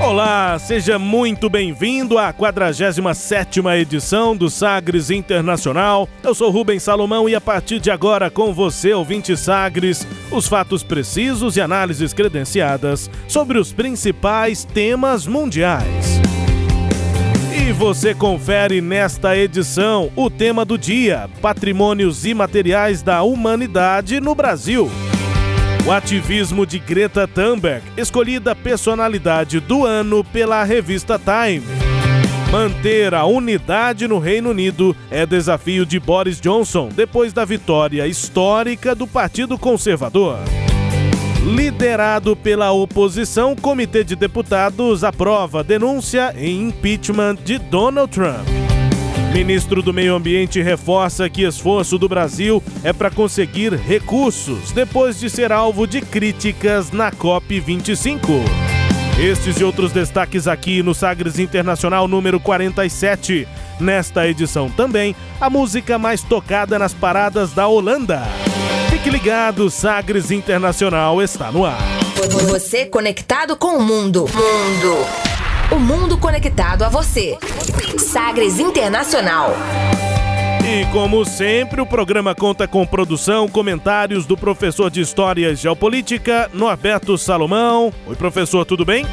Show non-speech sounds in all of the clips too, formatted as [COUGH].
Olá, seja muito bem-vindo à 47ª edição do Sagres Internacional. Eu sou Rubens Salomão e a partir de agora com você, ouvinte Sagres, os fatos precisos e análises credenciadas sobre os principais temas mundiais. E você confere nesta edição o tema do dia: Patrimônios imateriais da humanidade no Brasil. O ativismo de Greta Thunberg, escolhida personalidade do ano pela revista Time. Manter a unidade no Reino Unido é desafio de Boris Johnson depois da vitória histórica do Partido Conservador. Liderado pela oposição, Comitê de Deputados aprova denúncia em impeachment de Donald Trump. Ministro do Meio Ambiente reforça que esforço do Brasil é para conseguir recursos depois de ser alvo de críticas na COP25. Estes e outros destaques aqui no Sagres Internacional número 47. Nesta edição também, a música mais tocada nas paradas da Holanda. Fique ligado, Sagres Internacional está no ar. Você conectado com o mundo. Mundo. O mundo conectado a você. Sagres Internacional. E como sempre, o programa conta com produção, comentários do professor de História e Geopolítica, Norberto Salomão. Oi, professor, tudo bem?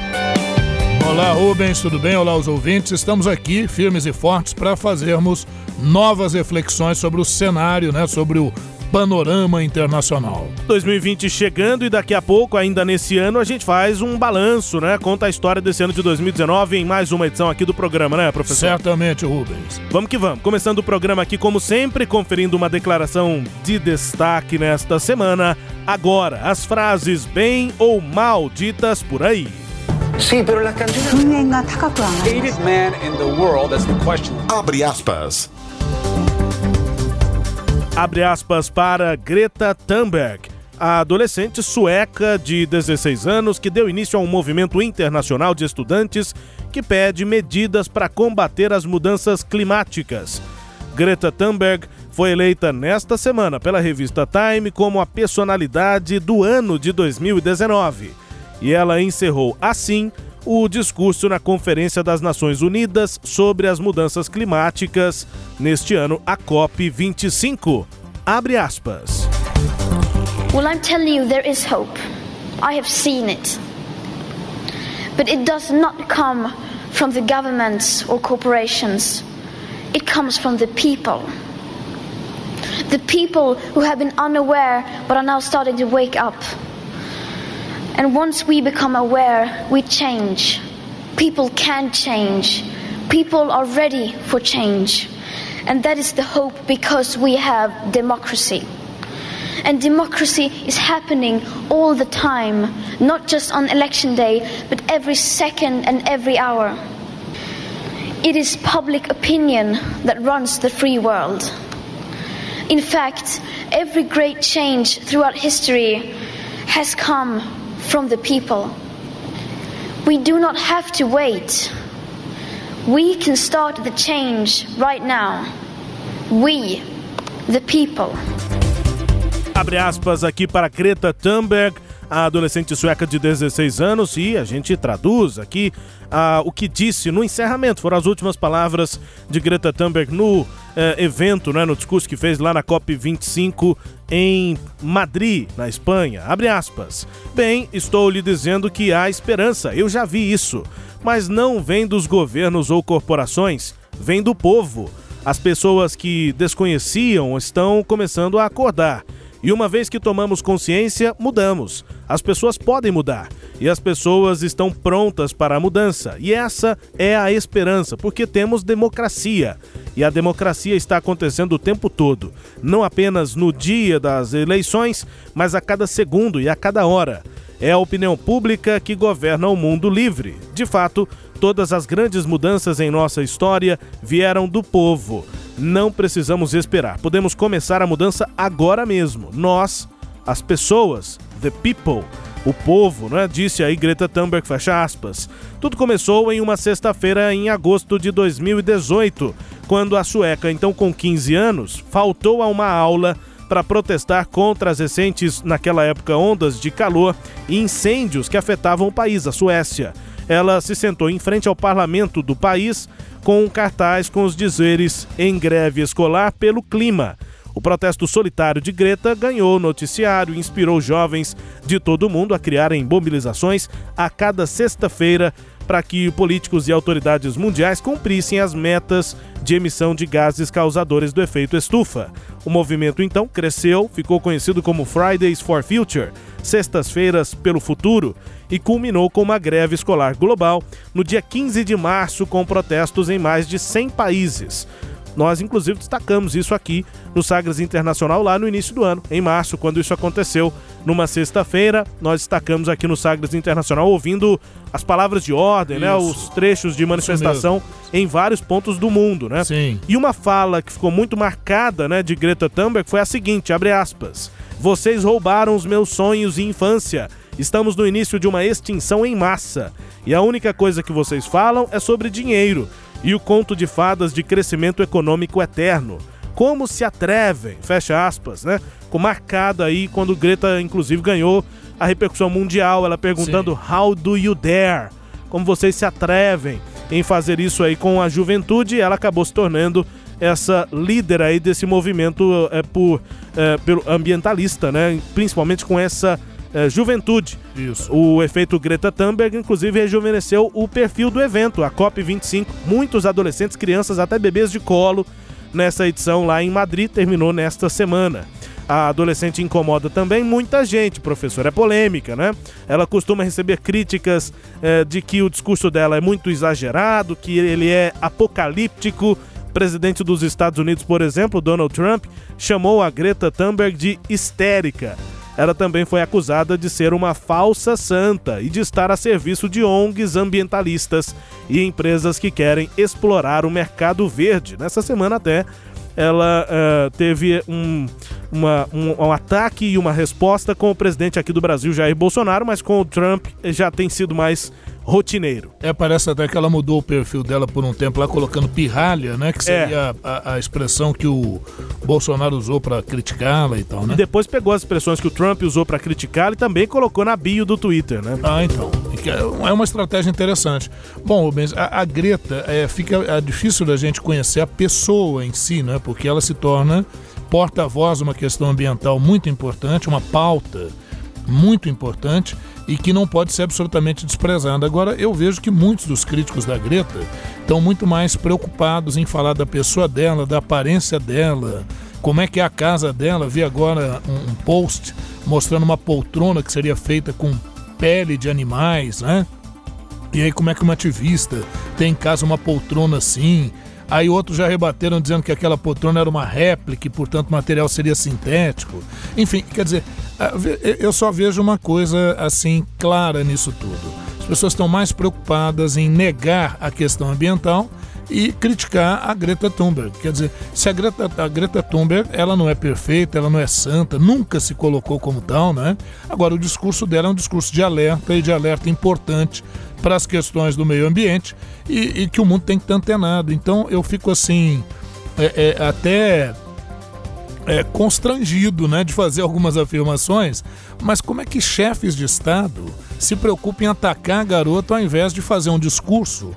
Olá, Rubens, tudo bem? Olá, os ouvintes. Estamos aqui, firmes e fortes, para fazermos novas reflexões sobre o cenário, né? Sobre o panorama internacional. 2020 chegando e daqui a pouco, ainda nesse ano, a gente faz um balanço, né? Conta a história desse ano de 2019 em mais uma edição aqui do programa, né, professor? Certamente, Rubens. Vamos que vamos. Começando o programa aqui, como sempre, conferindo uma declaração de destaque nesta semana. Agora, as frases bem ou mal ditas por aí. Sì, però la canzone... Hated man Abre aspas para Greta Thunberg, a adolescente sueca de 16 anos que deu início a um movimento internacional de estudantes que pede medidas para combater as mudanças climáticas. Greta Thunberg foi eleita nesta semana pela revista Time como a personalidade do ano de 2019. E ela encerrou assim o discurso na Conferência das Nações Unidas sobre as Mudanças Climáticas, neste ano, a COP25. Abre aspas. Well, I'm telling you, there is hope. I have seen it. But it does not come from the governments or corporations, it comes from the people. The people who have been unaware but are now starting to wake up. And once we become aware, we change. People can change. People are ready for change. And that is the hope because we have democracy. And democracy is happening all the time, not just on election day, but every second and every hour. It is public opinion that runs the free world. In fact, every great change throughout history has come from the people. We do not have to wait. We can start the change right now. We, the people. Abre aspas aqui para Greta Thunberg, a adolescente sueca de 16 anos, e a gente traduz aqui ah, o que disse no encerramento. Foram as últimas palavras de Greta Thunberg no eh, evento, né, no discurso que fez lá na COP25 em Madrid, na Espanha. Abre aspas. Bem, estou lhe dizendo que há esperança, eu já vi isso. Mas não vem dos governos ou corporações, vem do povo. As pessoas que desconheciam estão começando a acordar. E uma vez que tomamos consciência, mudamos. As pessoas podem mudar e as pessoas estão prontas para a mudança. E essa é a esperança, porque temos democracia. E a democracia está acontecendo o tempo todo, não apenas no dia das eleições, mas a cada segundo e a cada hora. É a opinião pública que governa o mundo livre. De fato, todas as grandes mudanças em nossa história vieram do povo. Não precisamos esperar. Podemos começar a mudança agora mesmo. Nós, as pessoas, the people, o povo, né? Disse aí Greta Thunberg, fecha aspas. Tudo começou em uma sexta-feira em agosto de 2018, quando a sueca, então com 15 anos, faltou a uma aula para protestar contra as recentes, naquela época, ondas de calor e incêndios que afetavam o país, a Suécia. Ela se sentou em frente ao parlamento do país com um cartaz com os dizeres em greve escolar pelo clima. O protesto solitário de Greta ganhou noticiário e inspirou jovens de todo o mundo a criarem mobilizações a cada sexta-feira para que políticos e autoridades mundiais cumprissem as metas de emissão de gases causadores do efeito estufa. O movimento então cresceu, ficou conhecido como Fridays for Future, Sextas-feiras pelo Futuro, e culminou com uma greve escolar global no dia 15 de março com protestos em mais de 100 países. Nós, inclusive, destacamos isso aqui no Sagres Internacional lá no início do ano, em março, quando isso aconteceu numa sexta-feira. Nós destacamos aqui no Sagres Internacional ouvindo as palavras de ordem, né? Os trechos de manifestação em vários pontos do mundo, né? Sim. E uma fala que ficou muito marcada, né, de Greta Thunberg foi a seguinte, abre aspas: "Vocês roubaram os meus sonhos e infância. Estamos no início de uma extinção em massa, e a única coisa que vocês falam é sobre dinheiro e o conto de fadas de crescimento econômico eterno. Como se atrevem, fecha aspas, né? Com marcado aí quando Greta, inclusive, ganhou a repercussão mundial, ela perguntando Sim. How do you dare? Como vocês se atrevem em fazer isso aí com a juventude? Ela acabou se tornando essa líder aí desse movimento é, por, é, pelo ambientalista, né? Principalmente com essa é, juventude. Isso. O efeito Greta Thunberg, inclusive, rejuvenesceu o perfil do evento, a COP25. Muitos adolescentes, crianças, até bebês de colo, nessa edição lá em Madrid, terminou nesta semana. A adolescente incomoda também muita gente, professor. É polêmica, né? Ela costuma receber críticas é, de que o discurso dela é muito exagerado, que ele é apocalíptico. O presidente dos Estados Unidos, por exemplo, Donald Trump, chamou a Greta Thunberg de histérica. Ela também foi acusada de ser uma falsa santa e de estar a serviço de ONGs ambientalistas e empresas que querem explorar o mercado verde. Nessa semana até ela uh, teve um, uma, um, um, ataque e uma resposta com o presidente aqui do Brasil, Jair Bolsonaro, mas com o Trump já tem sido mais rotineiro. É, parece até que ela mudou o perfil dela por um tempo lá, colocando pirralha, né? Que seria é. a, a, expressão que o Bolsonaro usou para criticá-la e tal, né? E depois pegou as expressões que o Trump usou para criticá-la e também colocou na bio do Twitter, né? Ah, então. É uma estratégia interessante. Bom, Rubens, a, a Greta, é, fica é difícil da gente conhecer a pessoa em si, né? Porque ela se torna porta-voz de uma questão ambiental muito importante, uma pauta muito importante e que não pode ser absolutamente desprezada. Agora, eu vejo que muitos dos críticos da Greta estão muito mais preocupados em falar da pessoa dela, da aparência dela, como é que é a casa dela. Vi agora um, post mostrando uma poltrona que seria feita com pele de animais, né? E aí, como é que uma ativista tem em casa uma poltrona assim? Aí outros já rebateram dizendo que aquela poltrona era uma réplica e, portanto, o material seria sintético. Enfim, quer dizer, eu só vejo uma coisa assim clara nisso tudo. As pessoas estão mais preocupadas em negar a questão ambiental e criticar a Greta Thunberg. Quer dizer, se a Greta, a Greta Thunberg ela não é perfeita, ela não é santa, nunca se colocou como tal, né? Agora, o discurso dela é um discurso de alerta e de alerta importante para as questões do meio ambiente e, e, que o mundo tem que estar antenado. Então, eu fico assim, é, é, até é, constrangido né, de fazer algumas afirmações, mas como é que chefes de Estado se preocupam em atacar a garota ao invés de fazer um discurso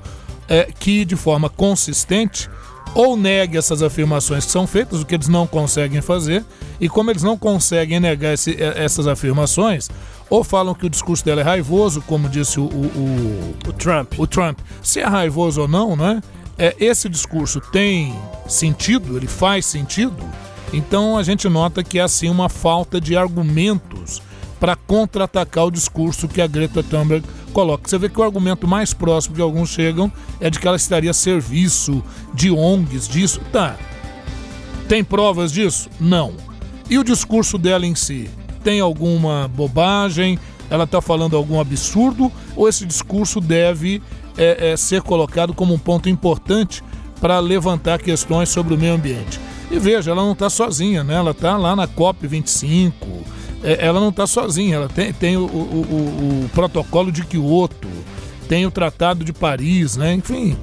é, que, de forma consistente, ou negue essas afirmações que são feitas, o que eles não conseguem fazer, e como eles não conseguem negar esse, é, essas afirmações, ou falam que o discurso dela é raivoso, como disse o, o, o, o Trump. O Trump. Se é raivoso ou não, né? É, esse discurso tem sentido, ele faz sentido, Então a gente nota que é assim uma falta de argumentos para contra-atacar o discurso que a Greta Thunberg coloca. Você vê que o argumento mais próximo que alguns chegam é de que ela estaria a serviço de ONGs, disso. Tá. Tem provas disso? Não. E o discurso dela em si? Tem alguma bobagem? Ela está falando algum absurdo? Ou esse discurso deve é, é, ser colocado como um ponto importante para levantar questões sobre o meio ambiente? E veja, ela não está sozinha, né? Ela está lá na COP25, é, ela não está sozinha, ela tem, tem o, o, o, o, protocolo de Kyoto, tem o Tratado de Paris, né? Enfim,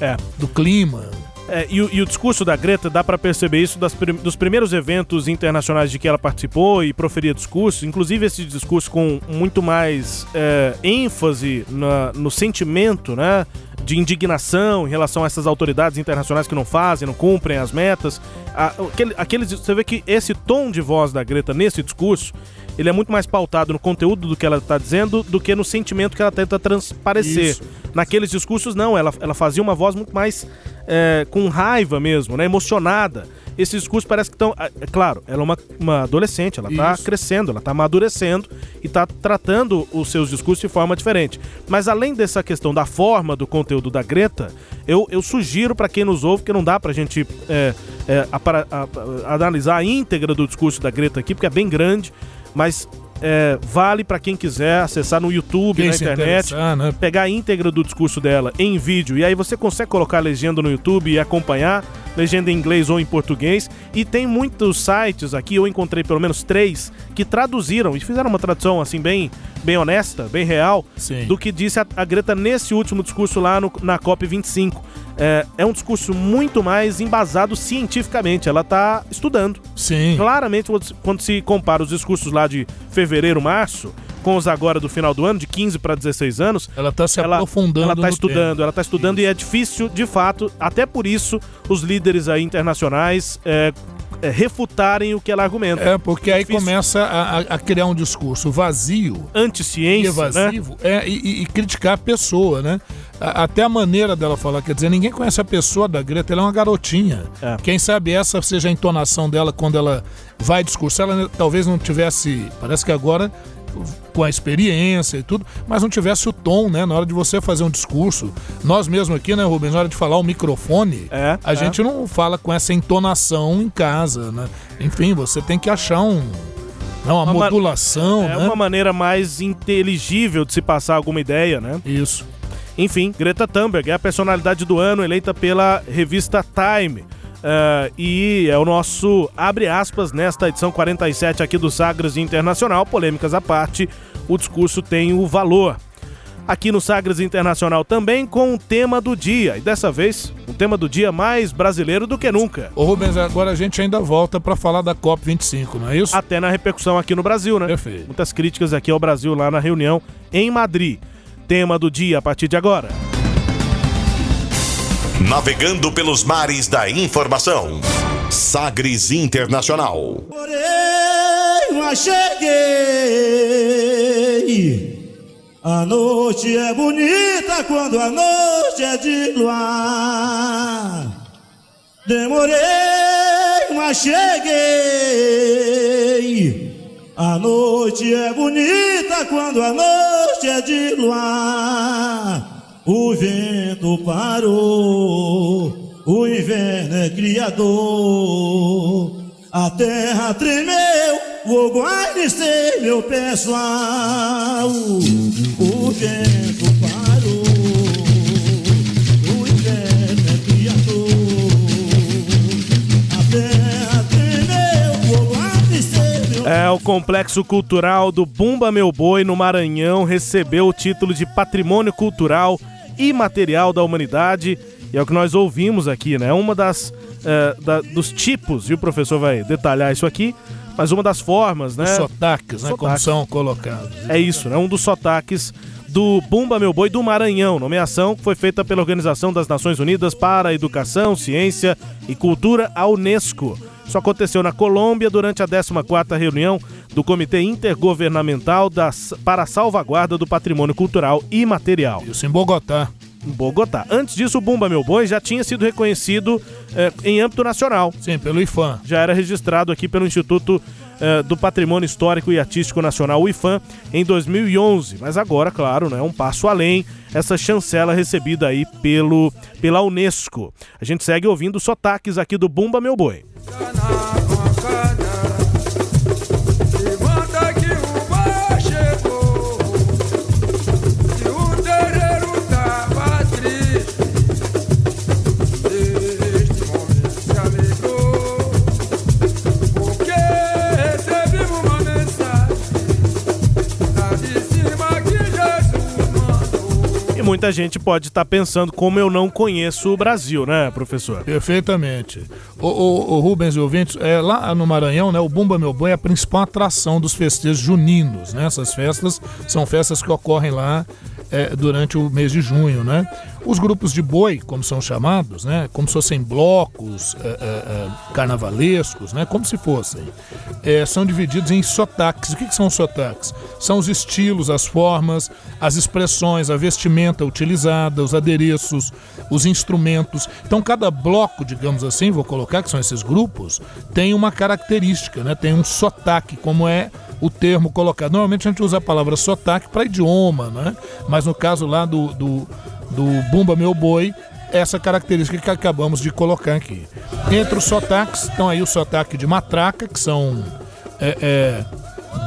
é. do clima. É, e, e, o discurso da Greta, dá para perceber isso das, dos primeiros eventos internacionais de que ela participou e proferia discursos, inclusive esse discurso com muito mais é, ênfase na, no sentimento, né? de indignação em relação a essas autoridades internacionais que não fazem, não cumprem as metas. Aquele, aqueles, você vê que esse tom de voz da Greta nesse discurso, ele é muito mais pautado no conteúdo do que ela está dizendo do que no sentimento que ela tenta transparecer. Isso. Naqueles discursos, não, ela, ela fazia uma voz muito mais é, com raiva mesmo, né, emocionada esses discursos parece que estão. É claro, ela é uma, uma adolescente, ela está crescendo, ela está amadurecendo e está tratando os seus discursos de forma diferente. Mas além dessa questão da forma do conteúdo da Greta, eu, eu sugiro para quem nos ouve que não dá para a gente é, é, a, a, a, analisar a íntegra do discurso da Greta aqui, porque é bem grande, mas é, vale para quem quiser acessar no YouTube, quem na internet, né? pegar a íntegra do discurso dela em vídeo. E aí você consegue colocar a legenda no YouTube e acompanhar, legenda em inglês ou em português. E tem muitos sites aqui, eu encontrei pelo menos três, que traduziram e fizeram uma tradução assim bem, bem honesta, bem real, Sim. do que disse a, a Greta nesse último discurso lá no, na COP25 é, é um discurso muito mais embasado cientificamente. Ela está estudando. Sim. Claramente, quando se compara os discursos lá de fevereiro, março, com os agora do final do ano, de 15 para 16 anos. Ela está se ela, aprofundando. Ela está estudando, ela está estudando Isso. e é difícil, de fato, até por isso, os líderes aí internacionais é, refutarem o que ela argumenta. É, porque aí começa a, a, criar um discurso vazio. Anti-ciência. Evasivo. Né? É, e, e, criticar a pessoa, né? até a maneira dela falar, quer dizer, ninguém conhece a pessoa da Greta, ela é uma garotinha. É. Quem sabe essa seja a entonação dela quando ela vai discursar, ela talvez não tivesse, parece que agora com a experiência e tudo, mas não tivesse o tom, né? Na hora de você fazer um discurso. Nós mesmo aqui, né, Rubens, na hora de falar o microfone, é, a é. gente não fala com essa entonação em casa, né? Enfim, você tem que achar um. Né, uma, uma modulação, é, né? uma maneira mais inteligível de se passar alguma ideia, né? Isso. Enfim, Greta Thunberg é a personalidade do ano eleita pela revista Time. Uh, e é o nosso abre aspas nesta edição 47 aqui do Sagres Internacional. Polêmicas à parte, o discurso tem o valor. Aqui no Sagres Internacional também com o tema do dia. E dessa vez, o tema do dia mais brasileiro do que nunca. Ô Rubens, agora a gente ainda volta para falar da COP25, não é isso? Até na repercussão aqui no Brasil, né? Perfeito. Muitas críticas aqui ao Brasil lá na reunião em Madrid. Tema do dia a partir de agora. Navegando pelos mares da informação. Sagres Internacional. Porém, mas cheguei. A noite é bonita quando a noite é de luar. Demorei, mas cheguei. A noite é bonita quando a noite é de luar. O vento parou, o inverno é criador. A terra tremeu, vou guarnecer meu pessoal. O vento parou. É, o Complexo Cultural do Bumba Meu Boi, no Maranhão, recebeu o título de Patrimônio Cultural Imaterial da Humanidade. E é o que nós ouvimos aqui, né? Uma das é, da, dos tipos, e o professor vai detalhar isso aqui, mas uma das formas, né? Os sotaques, né? Sotaques. Como são colocados. É isso, né? Um dos sotaques do Bumba Meu Boi do Maranhão, nomeação que foi feita pela Organização das Nações Unidas para a Educação, Ciência e Cultura, a Unesco. Isso aconteceu na Colômbia durante a 14ª reunião do Comitê Intergovernamental das, para a Salvaguarda do Patrimônio Cultural e Material. Isso em Bogotá. Em Bogotá. Antes disso, o Bumba Meu Boi já tinha sido reconhecido eh, em âmbito nacional. Sim, pelo IFAM. Já era registrado aqui pelo Instituto eh, do Patrimônio Histórico e Artístico Nacional, o IFAM, em 2011. Mas agora, claro, né, um passo além, essa chancela recebida aí pelo, pela Unesco. A gente segue ouvindo sotaques aqui do Bumba Meu Boi. Jana. Muita gente pode estar pensando como eu não conheço o Brasil, né, professor? Perfeitamente. O, o, o Rubens e ouvintes, é, lá no Maranhão, né, o Bumba Meu Boi é a principal atração dos festejos juninos. Né? Essas festas são festas que ocorrem lá é, durante o mês de junho. Né? Os grupos de boi, como são chamados, né, como se fossem blocos é, é, carnavalescos, né, como se fossem, é, são divididos em sotaques. O que, que são os sotaques? São os estilos, as formas, as expressões, a vestimenta utilizada, os adereços, os instrumentos. Então, cada bloco, digamos assim, vou colocar que são esses grupos, tem uma característica, né? tem um sotaque, como é o termo colocado. Normalmente a gente usa a palavra sotaque para idioma, né? mas no caso lá do, do, do Bumba Meu Boi, essa característica que acabamos de colocar aqui. Entre os sotaques estão aí o sotaque de matraca, que são é, é,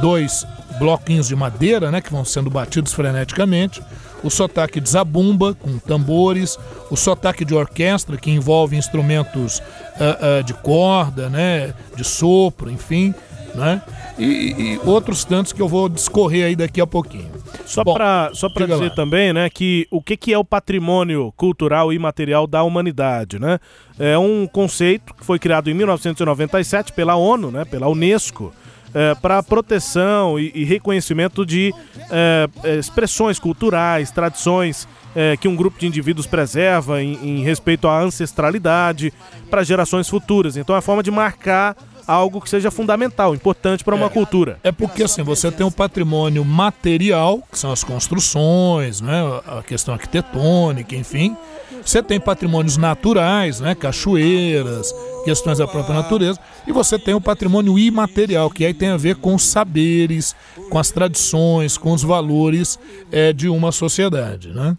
dois bloquinhos de madeira, né, que vão sendo batidos freneticamente. O sotaque de zabumba, com tambores. O sotaque de orquestra, que envolve instrumentos ah, ah, de corda, né, de sopro, enfim. Né? E, e outros tantos que eu vou discorrer aí daqui a pouquinho. Só para só pra diga dizer lá. também, né, que o que, que é o patrimônio cultural e material da humanidade, né? É um conceito que foi criado em 1997 pela ONU, né, pela Unesco, para proteção e, e reconhecimento de é, é, expressões culturais, tradições é, que um grupo de indivíduos preserva em, em respeito à ancestralidade para gerações futuras. Então é a forma de marcar algo que seja fundamental, importante para uma cultura. É porque assim, você tem o patrimônio material, que são as construções, né, a questão arquitetônica, enfim. Você tem patrimônios naturais, né, cachoeiras, questões da própria natureza. E você tem o patrimônio imaterial, que aí tem a ver com os saberes, com as tradições, com os valores é, de uma sociedade, né?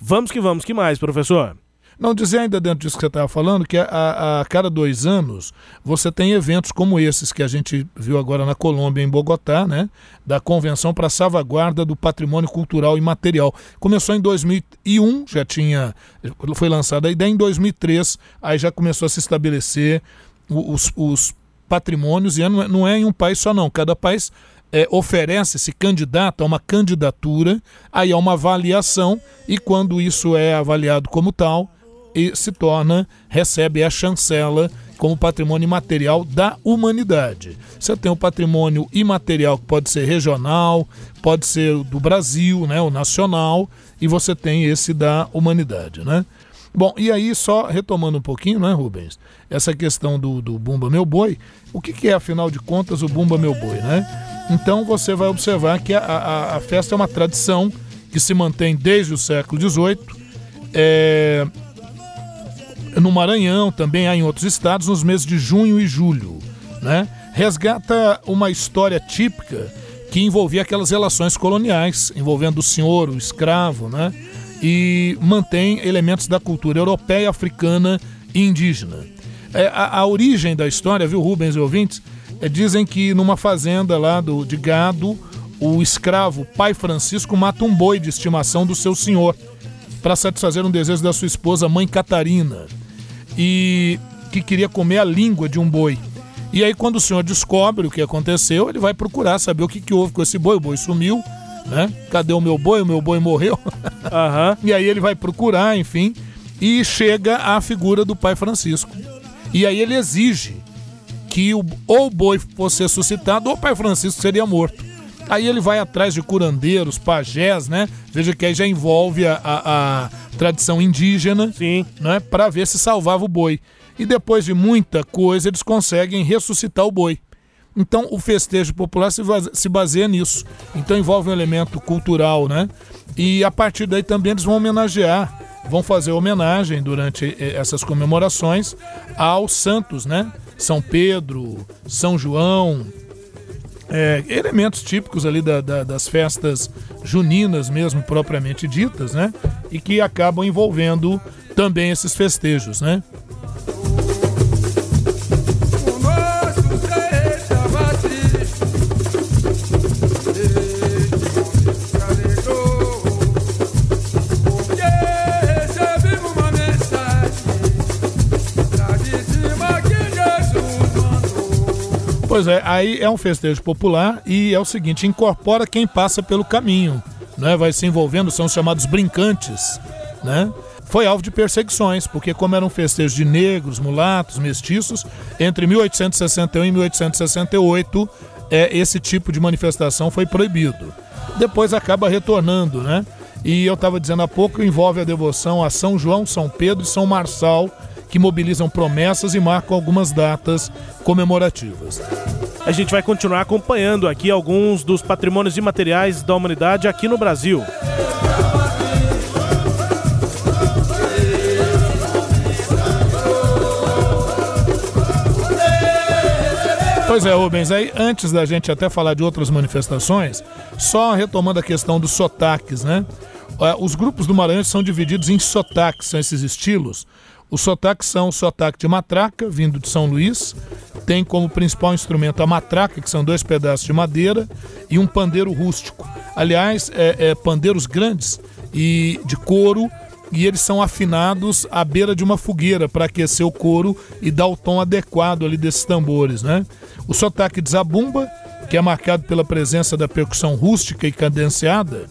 Vamos que vamos, que mais, professor? Não dizer ainda dentro disso que você estava falando, que a, a, cada dois anos você tem eventos como esses que a gente viu agora na Colômbia, em Bogotá, né? Da Convenção para a Salvaguarda do Patrimônio Cultural e Material. Começou em 2001, já tinha. Foi lançada a ideia, em 2003, aí já começou a se estabelecer os, os patrimônios, e não é, não é em um país só, não. Cada país é, oferece, se candidata a uma candidatura, aí há uma avaliação, e quando isso é avaliado como tal, e se torna, recebe a chancela como patrimônio imaterial da humanidade. Você tem o patrimônio imaterial que pode ser regional, pode ser do Brasil, né, o nacional, e você tem esse da humanidade, né? Bom, e aí só retomando um pouquinho, né, Rubens? Essa questão do, do Bumba Meu Boi, o que, que é, afinal de contas, o Bumba Meu Boi, né? Então você vai observar que a, a, a festa é uma tradição que se mantém desde o século XVIII. É, no Maranhão, também há em outros estados, nos meses de junho e julho. Né? Resgata uma história típica que envolvia aquelas relações coloniais, envolvendo o senhor, o escravo, né? e mantém elementos da cultura europeia, africana e indígena. É, a, a, origem da história, viu, Rubens e ouvintes, é, dizem que numa fazenda lá do, de gado, o escravo pai Francisco mata um boi de estimação do seu senhor para satisfazer um desejo da sua esposa, mãe Catarina, e que queria comer a língua de um boi. E aí, quando o senhor descobre o que aconteceu, ele vai procurar saber o que, que houve com esse boi. O boi sumiu, né? Cadê o meu boi? O meu boi morreu. [LAUGHS] Uhum. e aí ele vai procurar, enfim, e chega à figura do pai Francisco. E aí ele exige que o, ou o boi fosse ressuscitado ou o pai Francisco seria morto. Aí ele vai atrás de curandeiros, pajés, né? Veja que aí já envolve a, a, a tradição indígena, Sim. né? Para ver se salvava o boi. E depois de muita coisa, eles conseguem ressuscitar o boi. Então, o festejo popular se, se baseia nisso. Então, envolve um elemento cultural, né? E a partir daí também eles vão homenagear vão fazer homenagem durante eh, essas comemorações aos santos, né? São Pedro, São João, é, elementos típicos ali da- da- das festas juninas mesmo propriamente ditas, né? E que acabam envolvendo também esses festejos, né? Pois é, aí é um festejo popular e é o seguinte, incorpora quem passa pelo caminho, né? Vai se envolvendo, são os chamados brincantes, né? Foi alvo de perseguições, porque como era um festejo de negros, mulatos, mestiços, entre 1861 e 1868, é, esse tipo de manifestação foi proibido. Depois acaba retornando, né? E eu estava dizendo há pouco, envolve a devoção a São João, São Pedro e São Marçal, que mobilizam promessas e marcam algumas datas comemorativas. A gente vai continuar acompanhando aqui alguns dos patrimônios imateriais da humanidade aqui no Brasil. Pois é, Rubens, aí antes da gente até falar de outras manifestações, só retomando a questão dos sotaques, né? Ah, Os grupos do Maranhão são divididos em sotaques, são esses estilos. Os sotaques são o sotaque de matraca, vindo de São Luís, tem como principal instrumento a matraca, que são dois pedaços de madeira, e um pandeiro rústico. Aliás, é, é pandeiros grandes e de couro, e eles são afinados à beira de uma fogueira para aquecer o couro e dar o tom adequado ali desses tambores, né? O sotaque de zabumba, que é marcado pela presença da percussão rústica e cadenciada,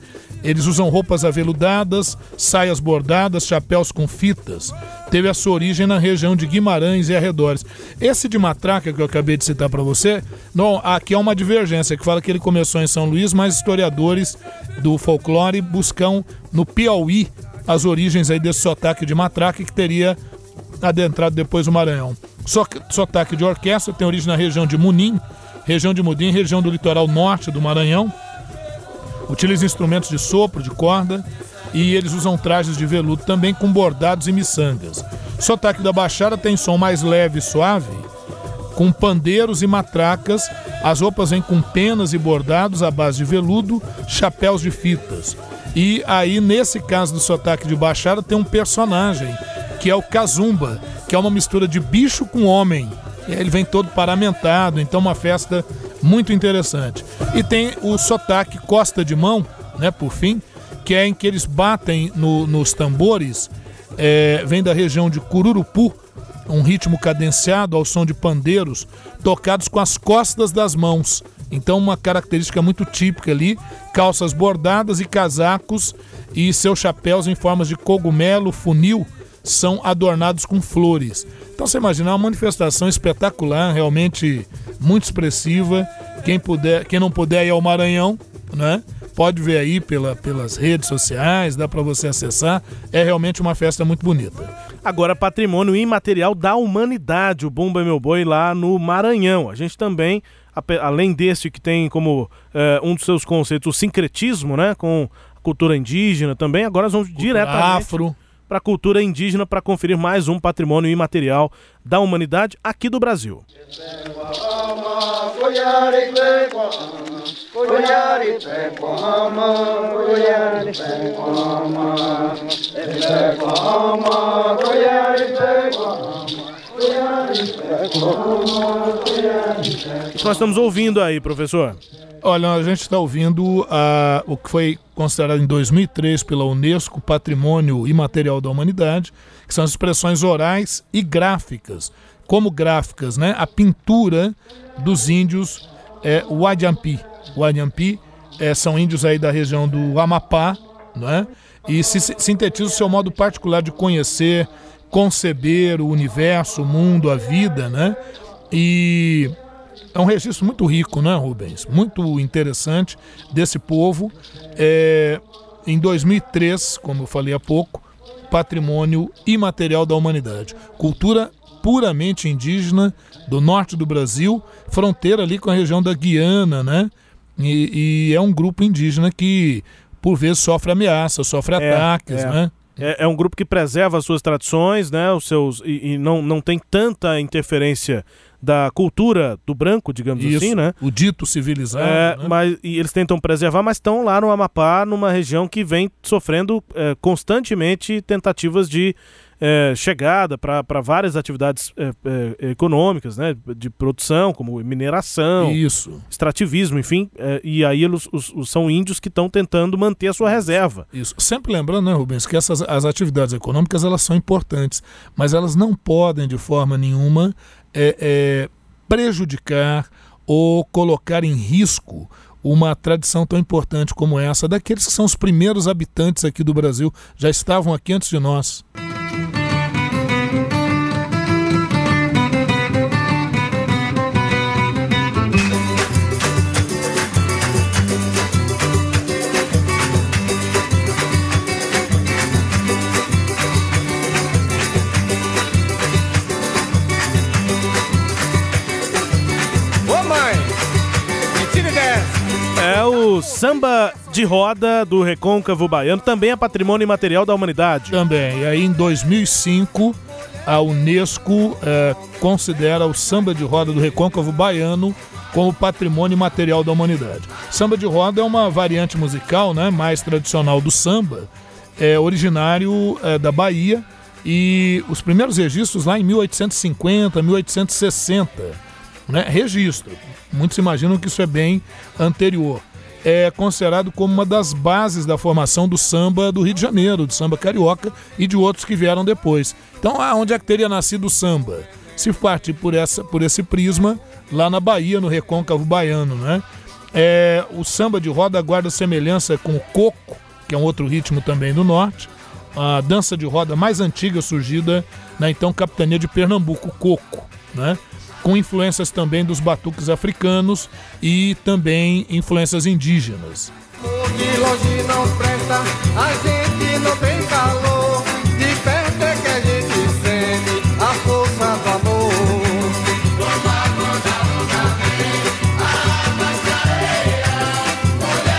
eles usam roupas aveludadas, saias bordadas, chapéus com fitas. Teve a sua origem na região de Guimarães e arredores. Esse de matraca que eu acabei de citar para você, não, aqui é uma divergência que fala que ele começou em São Luís, mas historiadores do folclore buscam no Piauí as origens aí desse sotaque de matraca que teria adentrado depois o Maranhão. So- Sotaque de orquestra tem origem na região de Munim, região de Munim, região do litoral norte do Maranhão. Utiliza instrumentos de sopro, de corda e eles usam trajes de veludo também com bordados e miçangas. Sotaque da Baixada tem som mais leve e suave, com pandeiros e matracas. As roupas vêm com penas e bordados à base de veludo, chapéus de fitas. E aí, nesse caso do sotaque de Baixada, tem um personagem, que é o Kazumba, que é uma mistura de bicho com homem. Ele vem todo paramentado, então uma festa muito interessante. E tem o sotaque Costa de Mão, né, por fim, que é em que eles batem no- nos tambores, é, vem da região de Cururupu, um ritmo cadenciado ao som de pandeiros tocados com as costas das mãos. Então, uma característica muito típica ali: calças bordadas e casacos, e seus chapéus em formas de cogumelo, funil, são adornados com flores. Então, você imagina uma manifestação espetacular, realmente muito expressiva. Quem, puder, quem não puder ir ao Maranhão, né? Pode ver aí pela, pelas redes sociais, dá para você acessar. É realmente uma festa muito bonita. Agora, patrimônio imaterial da humanidade, o Bumba é Meu Boi lá no Maranhão. A gente também, além desse que tem como eh, um dos seus conceitos o sincretismo, né, com a cultura indígena também, agora nós vamos diretamente Afro. Para a cultura indígena para conferir mais um patrimônio imaterial da humanidade aqui do Brasil. O que nós estamos ouvindo aí, professor? Olha, a gente está ouvindo ah, o que foi considerado em 2003 pela Unesco Patrimônio Imaterial da Humanidade, que são as expressões orais e gráficas. Como gráficas, né? A pintura dos índios é, Wadiampi. Wadiampi é, são índios aí da região do Amapá, né? E se- sintetiza o seu modo particular de conhecer, conceber o universo, o mundo, a vida, né? E é um registro muito rico, né, Rubens? Muito interessante desse povo. É, em 2003, como eu falei há pouco, patrimônio imaterial da humanidade. Cultura puramente indígena do norte do Brasil, fronteira ali com a região da Guiana, né? E, e é um grupo indígena que, por vezes, sofre ameaças, sofre É, ataques, é. né? É, é um grupo que preserva as suas tradições, né? Os seus e, e não, não tem tanta interferência da cultura do branco, digamos Isso, assim, né? O dito civilizado. É, né? mas e eles tentam preservar, mas estão lá no Amapá, numa região que vem sofrendo é, constantemente tentativas de é, chegada para várias atividades é, é, econômicas, né, de produção, como mineração, Isso. extrativismo, enfim, é, e aí eles, os, os- são índios que estão tentando manter a sua reserva. Isso. Sempre lembrando, né, Rubens, que essas as atividades econômicas elas são importantes, mas elas não podem de forma nenhuma é, prejudicar ou colocar em risco uma tradição tão importante como essa daqueles que são os primeiros habitantes aqui do Brasil, já estavam aqui antes de nós. Samba de roda do Recôncavo Baiano, também é patrimônio imaterial da humanidade. Também. E aí, em 2005, a Unesco eh, considera o samba de roda do recôncavo baiano como patrimônio imaterial da humanidade. Samba de roda é uma variante musical né, mais tradicional do samba, é originário eh, da Bahia e os primeiros registros lá em 1850, 1860 né? Registro. Muitos imaginam que isso é bem anterior. É considerado como uma das bases da formação do samba do Rio de Janeiro, do samba carioca e de outros que vieram depois. Então, ah, onde é que teria nascido o samba? Se partir por, essa, por esse prisma, lá na Bahia, no recôncavo baiano, né? É, o samba de roda guarda semelhança com o coco, que é um outro ritmo também do norte. A dança de roda mais antiga surgida na então capitania de Pernambuco, o coco, né? Com influências também dos batuques africanos e também influências indígenas. De longe não presta, a gente não tem calor. De perto é que a gente sente a força do amor.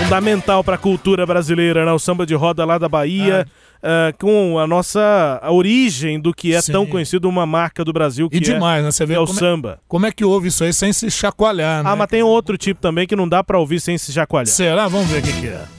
Fundamental para a cultura brasileira, né? O samba de roda lá da Bahia, eh, com a nossa a origem do que é Sim. tão conhecido uma marca do Brasil que E demais, né? Você vê é, é o como, é, samba. como é que houve isso aí sem se chacoalhar, né? Ah, mas tem outro tipo também que não dá para ouvir sem se chacoalhar. Será? Vamos ver o que, que é.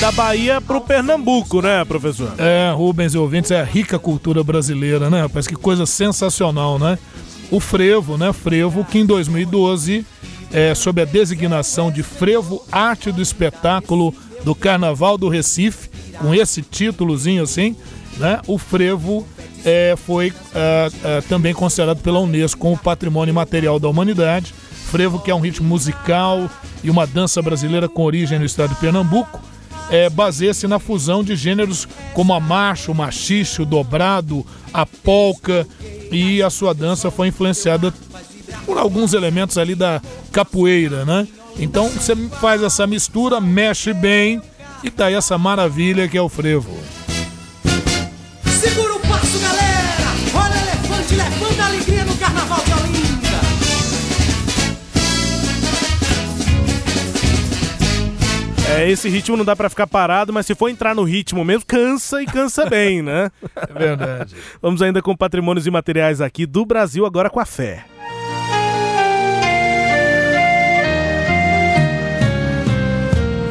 Da Bahia pro Pernambuco, né, professor? É, Rubens e ouvintes, é a rica cultura brasileira, né, rapaz? Que coisa sensacional, né? O frevo, né? Frevo, que em 2012, é, sob a designação de Frevo Arte do Espetáculo do Carnaval do Recife, com esse títulozinho assim, né? O frevo é, foi é, é, também considerado pela Unesco como Patrimônio Material da Humanidade. Frevo, que é um ritmo musical e uma dança brasileira com origem no estado de Pernambuco, é, baseia-se na fusão de gêneros como a marcha, o machixe, o dobrado, a polca e a sua dança foi influenciada por alguns elementos ali da capoeira, né? Então você faz essa mistura, mexe bem e tá aí essa maravilha que é o frevo. É, esse ritmo não dá pra ficar parado, mas se for entrar no ritmo mesmo, cansa e cansa bem, né? [LAUGHS] É verdade. Vamos ainda com patrimônios imateriais aqui do Brasil, agora com a fé.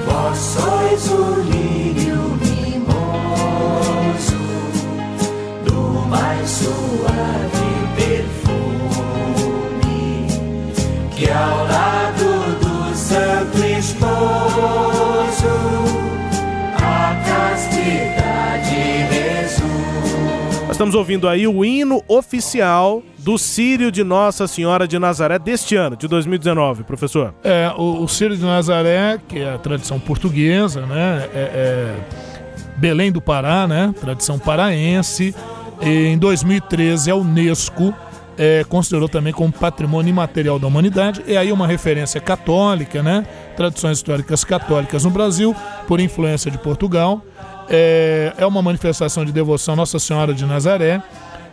Vós sois o lírio mimoso do mais suave estamos ouvindo aí o hino oficial do Sírio de Nossa Senhora de Nazaré deste ano, de 2019, professor. É, o, o Círio de Nazaré, que é a tradição portuguesa, né? É, é Belém do Pará, né? Tradição paraense. E em 2013 a Unesco é, considerou também como patrimônio imaterial da humanidade. É aí uma referência católica, né? Tradições históricas católicas no Brasil, por influência de Portugal. É, é uma manifestação de devoção à Nossa Senhora de Nazaré.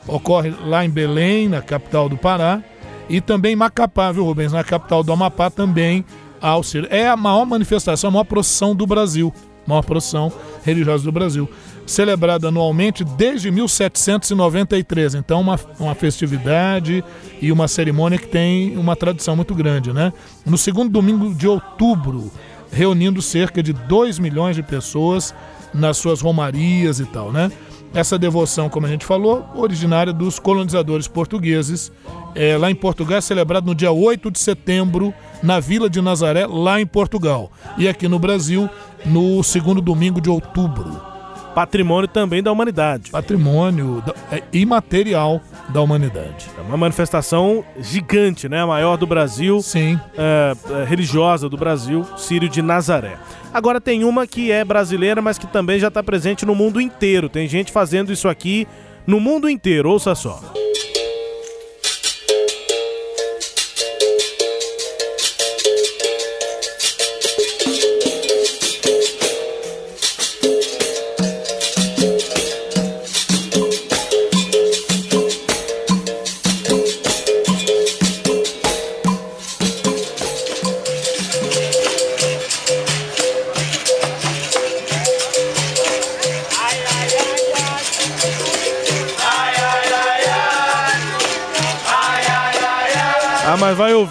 Ocorre lá em Belém, na capital do Pará. E também em Macapá, viu, Rubens? Na capital do Amapá também há auxílio. É a maior manifestação, a maior procissão do Brasil. Maior procissão religiosa do Brasil celebrada anualmente desde 1793. Então, uma, uma festividade e uma cerimônia que tem uma tradição muito grande, né? No segundo domingo de outubro, reunindo cerca de 2 milhões de pessoas nas suas romarias e tal, né? Essa devoção, como a gente falou, originária dos colonizadores portugueses. É, lá em Portugal é celebrado no dia 8 de setembro, na Vila de Nazaré, lá em Portugal. E aqui no Brasil, no segundo domingo de outubro patrimônio também da humanidade. Patrimônio é, imaterial da humanidade. É uma manifestação gigante, né? A maior do Brasil. Sim. É, é, religiosa do Brasil, Sírio de Nazaré. Agora tem uma que é brasileira, mas que também já está presente no mundo inteiro. Tem gente fazendo isso aqui no mundo inteiro, ouça só.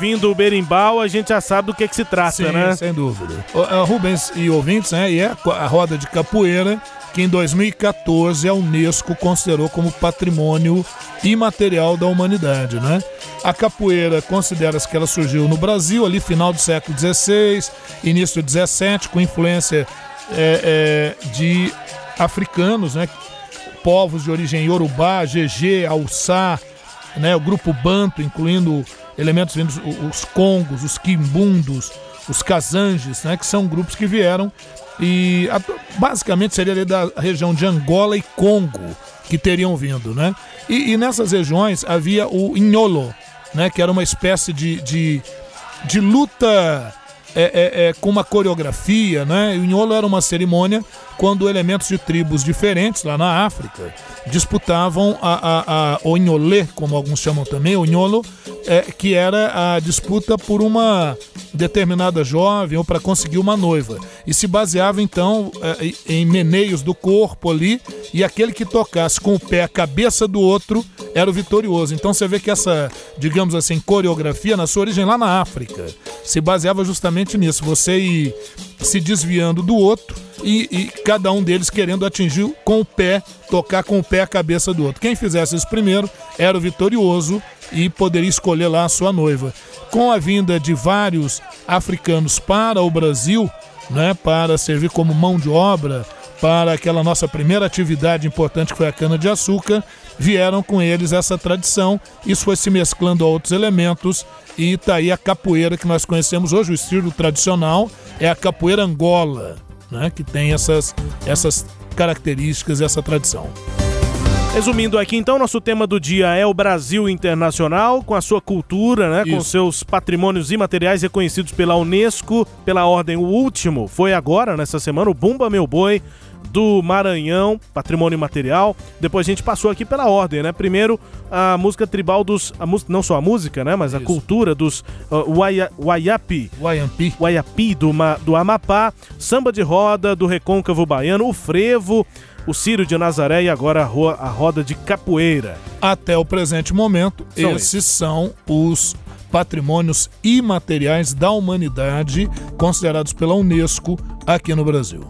Ouvindo o berimbau, a gente já sabe do que, que se trata, Sim, né? sem dúvida. Uh, Rubens e ouvintes, né? E é a roda de capoeira que em 2014 a Unesco considerou como patrimônio imaterial da humanidade, né? A capoeira considera-se que ela surgiu no Brasil ali final do século XVI, início do XVII, com influência é, é, de africanos, né? Povos de origem Yorubá, GG, Alçá, né? O grupo Banto, incluindo elementos vindos, os congos, os quimbundos, os casanges, né, que são grupos que vieram e basicamente seria da região de Angola e Congo que teriam vindo, né? E, e nessas regiões havia o Inholo, né, que era uma espécie de, de, de luta é, é, é, com uma coreografia, né? O Inholo era uma cerimônia quando elementos de tribos diferentes lá na África disputavam a, a, a o Inholê, como alguns chamam também, o Inholo, é, que era a disputa por uma determinada jovem ou para conseguir uma noiva. E se baseava então é, em meneios do corpo ali, e aquele que tocasse com o pé a cabeça do outro era o vitorioso. Então você vê que essa, digamos assim, coreografia, na sua origem lá na África, se baseava justamente nisso, você ir se desviando do outro e, e, cada um deles querendo atingir com o pé, tocar com o pé a cabeça do outro. Quem fizesse isso primeiro era o vitorioso e poderia escolher lá a sua noiva. Com a vinda de vários africanos para o Brasil, né, para servir como mão de obra para aquela nossa primeira atividade importante que foi a cana-de-açúcar, vieram com eles essa tradição. Isso foi se mesclando a outros elementos e está aí a capoeira que nós conhecemos hoje, o estilo tradicional é a capoeira Angola, né, que tem essas, essas características e essa tradição. Resumindo aqui, então, nosso tema do dia é o Brasil Internacional, com a sua cultura, né? Isso. Com seus patrimônios imateriais reconhecidos pela Unesco, pela ordem. O último foi agora, nessa semana, o Bumba Meu Boi, do Maranhão, patrimônio material. Depois a gente passou aqui pela ordem, né? Primeiro a música tribal dos. A não só a música, né? Mas a cultura dos uh. Waiampi. Waiapi do, do Amapá. Samba de roda do Recôncavo Baiano. O frevo o Círio de Nazaré e agora a, roda de capoeira. Até o presente momento, são esses, esses são os patrimônios imateriais da humanidade considerados pela Unesco aqui no Brasil.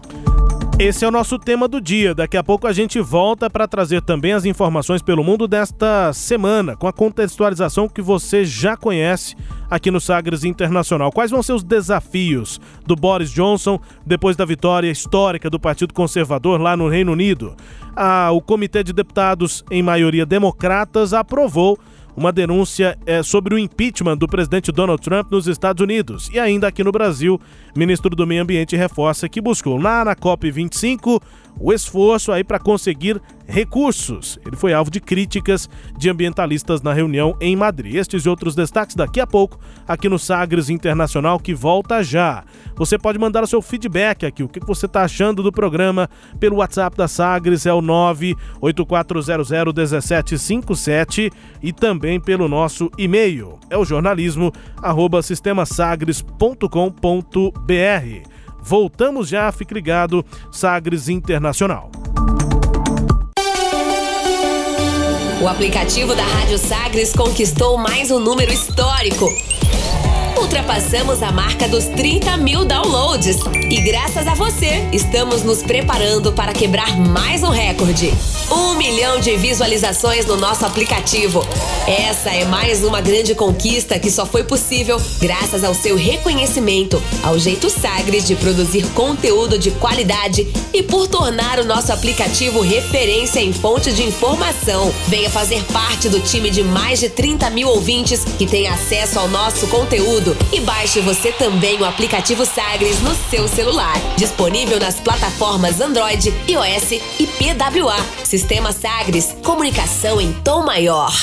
Esse é o nosso tema do dia. Daqui a pouco a gente volta para trazer também as informações pelo mundo desta semana, com a contextualização que você já conhece aqui no Sagres Internacional. Quais vão ser os desafios do Boris Johnson depois da vitória histórica do Partido Conservador lá no Reino Unido? Ah, o Comitê de Deputados, em maioria democratas, aprovou uma denúncia é, sobre o impeachment do presidente Donald Trump nos Estados Unidos. E ainda aqui no Brasil, ministro do Meio Ambiente reforça que buscou lá na COP25 o esforço aí para conseguir recursos. Ele foi alvo de críticas de ambientalistas na reunião em Madrid. Estes e outros destaques daqui a pouco aqui no Sagres Internacional que volta já. Você pode mandar o seu feedback aqui, o que você está achando do programa pelo WhatsApp da Sagres, é o 984001757 e também pelo nosso e-mail, é o jornalismo arroba sistemasagres.com.br. Voltamos já, fique ligado, Sagres Internacional. O aplicativo da Rádio Sagres conquistou mais um número histórico. Ultrapassamos a marca dos 30 mil downloads. E graças a você, estamos nos preparando para quebrar mais um recorde. Um milhão de visualizações no nosso aplicativo. Essa é mais uma grande conquista que só foi possível graças ao seu reconhecimento, ao jeito Sagres de produzir conteúdo de qualidade e por tornar o nosso aplicativo referência em fonte de informação. Venha fazer parte do time de mais de 30 mil ouvintes que tem acesso ao nosso conteúdo e baixe você também o aplicativo Sagres no seu celular. Disponível nas plataformas Android, iOS e PWA. Sistema Sagres, comunicação em tom maior.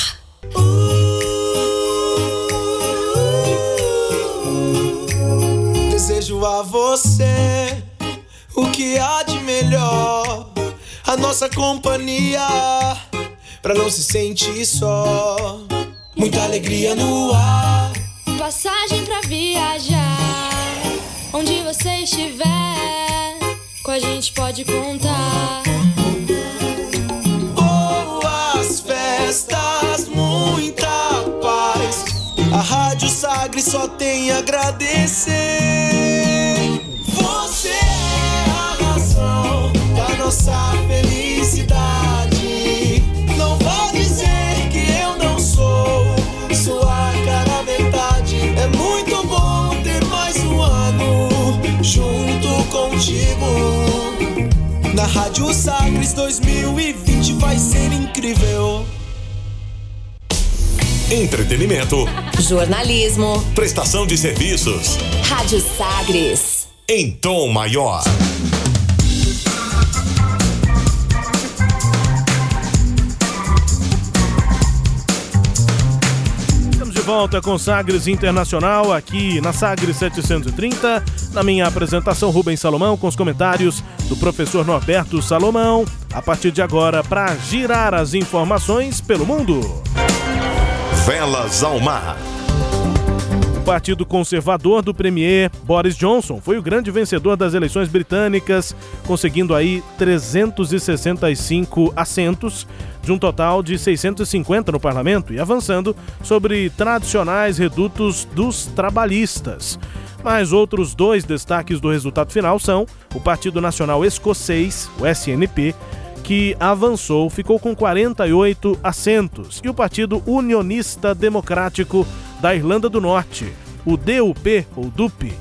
Desejo a você o que há de melhor, a nossa companhia, pra não se sentir só. Muita alegria no ar. Passagem pra viajar. Onde você estiver, com a gente pode contar. Boas festas, muita paz. A Rádio Sagre só tem a agradecer. Você é a razão da nossa felicidade. Contigo. Na Rádio Sagres 2020 vai ser incrível. Entretenimento, Jornalismo. prestação de serviços Rádio Sagres. em tom maior. Volta com Sagres Internacional aqui na Sagres 730. Na minha apresentação, Rubens Salomão com os comentários do professor Norberto Salomão. A partir de agora, para girar as informações pelo mundo. Velas ao mar. Partido Conservador do Premier Boris Johnson foi o grande vencedor das eleições britânicas, conseguindo aí 365 assentos, de um total de 650 no parlamento e avançando sobre tradicionais redutos dos trabalhistas. Mas outros dois destaques do resultado final são o Partido Nacional Escocês, o SNP, que avançou, ficou com 48 assentos, e o Partido Unionista Democrático da Irlanda do Norte, o DUP, ou DUP,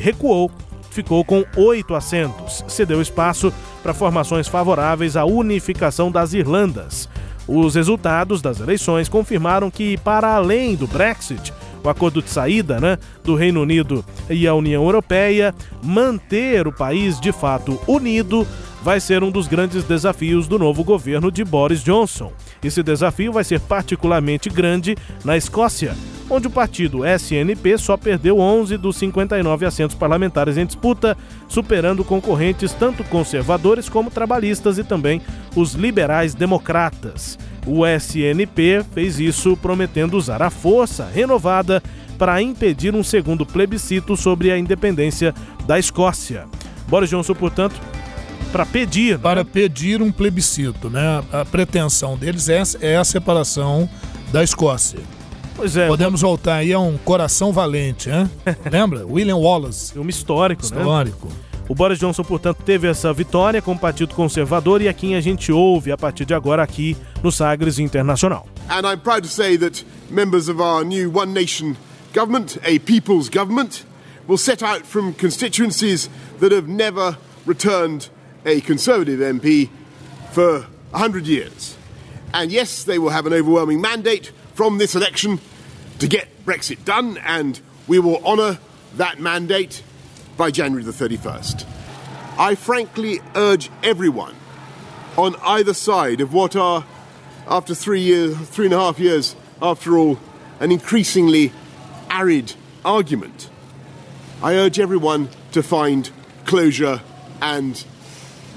recuou, ficou com oito assentos, cedeu espaço para formações favoráveis à unificação das Irlandas. Os resultados das eleições confirmaram que, para além do Brexit, o acordo de saída né, do Reino Unido e a União Europeia, manter o país de fato unido vai ser um dos grandes desafios do novo governo de Boris Johnson. Esse desafio vai ser particularmente grande na Escócia, onde o partido SNP só perdeu 11 dos 59 assentos parlamentares em disputa, superando concorrentes tanto conservadores como trabalhistas e também os liberais democratas. O SNP fez isso prometendo usar a força renovada para impedir um segundo plebiscito sobre a independência da Escócia. Boris Johnson, portanto, para pedir. Para pedir um plebiscito, né? A pretensão deles é, é a separação da Escócia. Pois é. Podemos voltar aí a um coração valente, hein? [LAUGHS] Lembra? William Wallace. Filme histórico, Histórico. né? O Boris Johnson, portanto, teve essa vitória com o Partido Conservador e a quem a gente ouve a partir de agora aqui no Sagres Internacional. And I'm proud to say that members of our new One Nation government, a people's government, will set out from constituencies that have never returned a Conservative MP for 100 years. And yes, they will have an overwhelming mandate from this election to get Brexit done, and we will honour that mandate by January the 31st. I frankly urge everyone on either side of what are, after three years, three and a half years, after all, an increasingly arid argument. I urge everyone to find closure and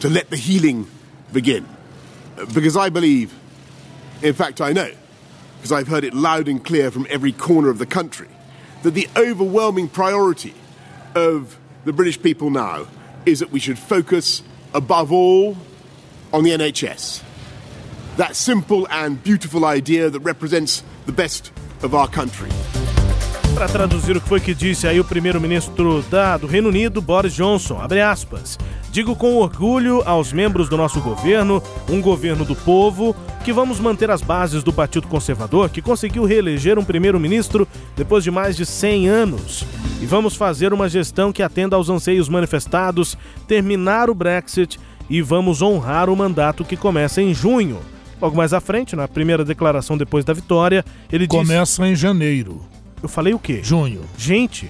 to let the healing begin. Because I believe, in fact, I know, because I've heard it loud and clear from every corner of the country, that the overwhelming priority of the British people now is that we should focus above all on the NHS. That simple and beautiful idea that represents the best of our country. Para traduzir o que foi que disse aí o primeiro-ministro do Reino Unido, Boris Johnson, abre aspas. Digo com orgulho aos membros do nosso governo, um governo do povo, que vamos manter as bases do Partido Conservador, que conseguiu reeleger um primeiro-ministro depois de mais de 100 anos. E vamos fazer uma gestão que atenda aos anseios manifestados, terminar o Brexit e vamos honrar o mandato que começa em junho. Logo mais à frente, na primeira declaração depois da vitória, ele disse... Começa em janeiro. Eu falei o quê? Junho. Gente,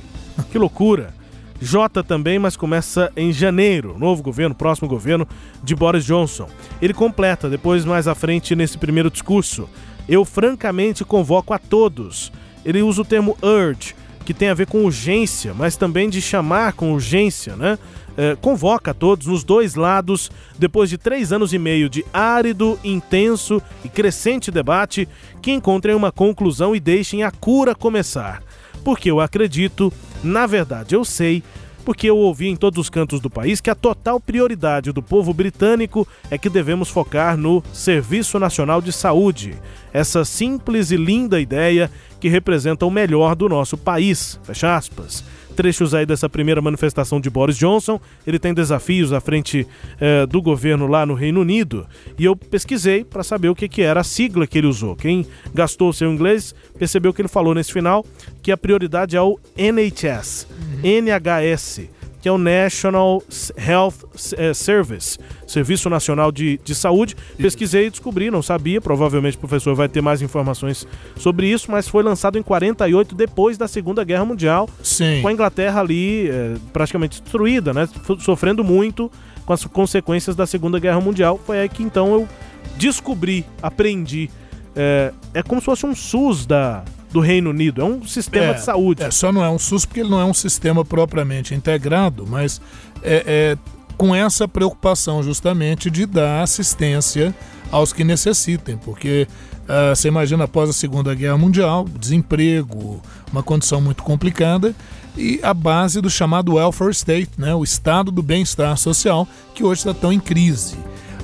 que loucura. J também, mas começa em janeiro. Novo governo, próximo governo de Boris Johnson. Ele completa depois, mais à frente, nesse primeiro discurso. Eu francamente convoco a todos. Ele usa o termo urge, que tem a ver com urgência, mas também de chamar com urgência, né? É, convoca todos nos dois lados, depois de três anos e meio de árido, intenso e crescente debate, que encontrem uma conclusão e deixem a cura começar. Porque eu acredito, na verdade eu sei, porque eu ouvi em todos os cantos do país que a total prioridade do povo britânico é que devemos focar no Serviço Nacional de Saúde. Essa simples e linda ideia que representa o melhor do nosso país. Fecha aspas trechos aí dessa primeira manifestação de Boris Johnson. Ele tem desafios à frente eh, do governo lá no Reino Unido. E eu pesquisei para saber o que, que era a sigla que ele usou. Quem gastou o seu inglês percebeu que ele falou nesse final que a prioridade é o NHS, NHS, que é o National Health eh, Service, Serviço Nacional de, de Saúde. Pesquisei e descobri, não sabia, provavelmente o professor vai ter mais informações sobre isso, mas foi lançado em 48, depois da Segunda Guerra Mundial, Sim. com a Inglaterra ali eh, praticamente destruída, né? Sofrendo muito com as consequências da Segunda Guerra Mundial. Foi aí que então eu descobri, aprendi. É, é como se fosse um SUS da, do Reino Unido, é um sistema É, de saúde. É, só não é um SUS porque ele não é um sistema propriamente integrado, mas é, é com essa preocupação justamente de dar assistência aos que necessitem, porque ah, você imagina após a Segunda Guerra Mundial, desemprego, uma condição muito complicada e a base do chamado welfare state, né, o estado do bem-estar social, que hoje está tão em crise.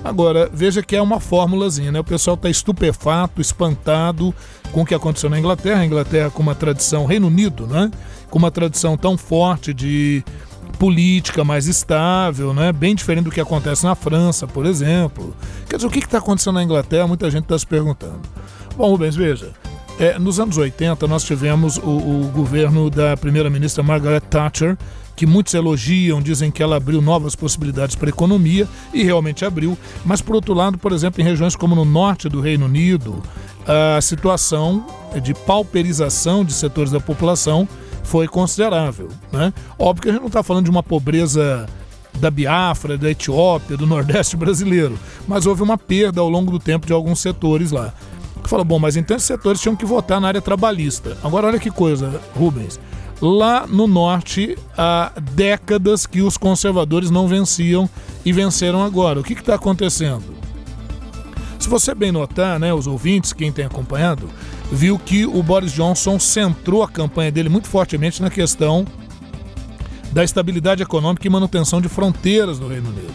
Agora, veja que é uma fórmulazinha, né? O pessoal está estupefato, espantado com o que aconteceu na Inglaterra. A Inglaterra com uma tradição, Reino Unido, né? Com uma tradição tão forte de política mais estável, né? Bem diferente do que acontece na França, por exemplo. Quer dizer, o que está acontecendo na Inglaterra? Muita gente está se perguntando. Bom, Rubens, veja. É, nos anos 80, nós tivemos o, o governo da primeira-ministra Margaret Thatcher, que muitos elogiam, dizem que ela abriu novas possibilidades para a economia, e realmente abriu. Mas, por outro lado, por exemplo, em regiões como no norte do Reino Unido, a situação de pauperização de setores da população foi considerável. Né? Óbvio que a gente não está falando de uma pobreza da Biafra, da Etiópia, do Nordeste brasileiro, mas houve uma perda ao longo do tempo de alguns setores lá. Fala, bom, mas então esses setores tinham que votar na área trabalhista. Agora, olha que coisa, Rubens. Lá no norte, há décadas que os conservadores não venciam e venceram agora. O que está acontecendo? Se você bem notar, né, os ouvintes, quem tem acompanhado, viu que o Boris Johnson centrou a campanha dele muito fortemente na questão da estabilidade econômica e manutenção de fronteiras no Reino Unido.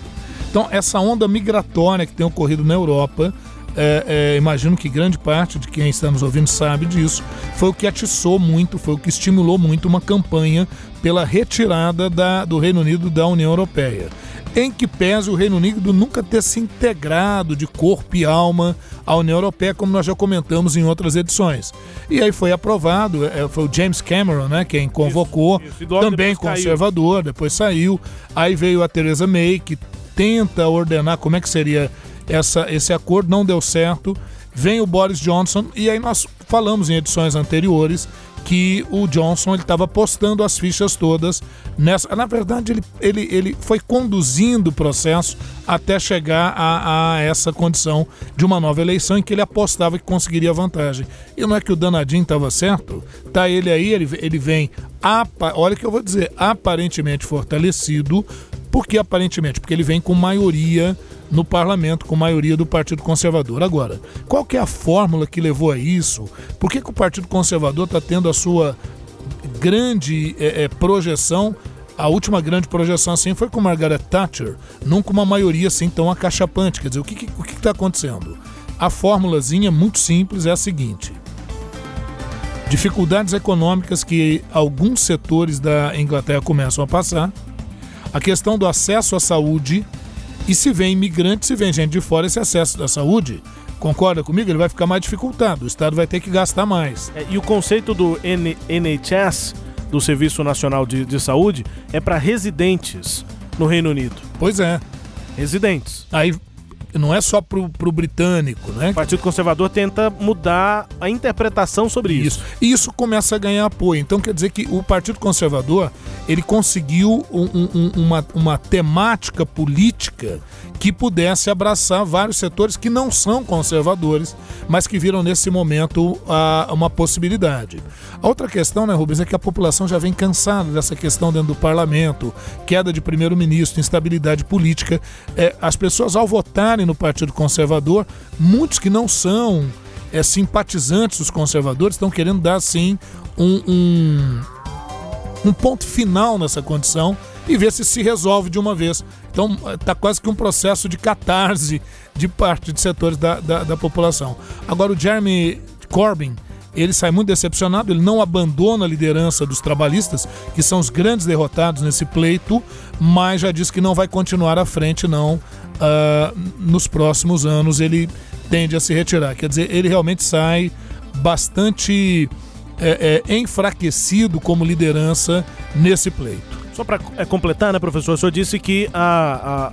Então, essa onda migratória que tem ocorrido na Europa, é, é, imagino que grande parte de quem está nos ouvindo sabe disso, foi o que atiçou muito, foi o que estimulou muito uma campanha pela retirada da, do Reino Unido da União Europeia. Em que pese o Reino Unido nunca ter se integrado de corpo e alma à União Europeia, como nós já comentamos em outras edições. E aí foi aprovado, é, foi o James Cameron, né, quem convocou, isso. Logo também depois conservador, depois saiu. Aí veio a Theresa May, que tenta ordenar como é que seria essa, esse acordo, não deu certo. vem o Boris Johnson e aí nós falamos em edições anteriores que o Johnson ele estava postando as fichas todas nessa. Na verdade, ele, ele, ele foi conduzindo o processo até chegar a, a essa condição de uma nova eleição em que ele apostava que conseguiria vantagem. E não é que o danadinho estava certo? Tá ele aí, ele, ele vem, apa, olha que eu vou dizer, aparentemente fortalecido. Por que aparentemente? Porque ele vem com maioria no parlamento, com maioria do Partido Conservador. Agora, qual é a fórmula que levou a isso? Por que, que o Partido Conservador está tendo a sua grande é, é, projeção? A última grande projeção assim foi com Margaret Thatcher, com uma maioria assim tão acachapante. Quer dizer, o que está que, o que tá acontecendo? A fórmulazinha muito simples é a seguinte: dificuldades econômicas que alguns setores da Inglaterra começam a passar, a questão do acesso à saúde e se vem imigrante, se vem gente de fora, esse acesso da saúde, concorda comigo? Ele vai ficar mais dificultado. O Estado vai ter que gastar mais. É, e o conceito do N NHS, do Serviço Nacional de, de Saúde, é para residentes no Reino Unido. Pois é. Residentes. Aí não é só pro, pro britânico, né? O Partido Conservador tenta mudar a interpretação sobre isso. Isso. E isso começa a ganhar apoio. Então quer dizer que o Partido Conservador ele conseguiu um- um- uma, uma temática política que pudesse abraçar vários setores que não são conservadores, mas que viram nesse momento ah, uma possibilidade. A outra questão, né, Rubens, é que a população já vem cansada dessa questão dentro do parlamento, queda de primeiro-ministro, instabilidade política. É, as pessoas, ao votarem no Partido Conservador, muitos que não são é, simpatizantes dos conservadores estão querendo dar, sim, um- um, um ponto final nessa condição e ver se se resolve de uma vez. Então está quase que um processo de catarse de parte de setores da, da, da população. Agora o Jeremy Corbyn ele sai muito decepcionado, ele não abandona a liderança dos trabalhistas, que são os grandes derrotados nesse pleito, mas já diz que não vai continuar à frente, não. Ah, nos próximos anos ele tende a se retirar. Quer dizer, ele realmente sai bastante é, é, enfraquecido como liderança nesse pleito. Só para completar, né, professor? O senhor disse que a,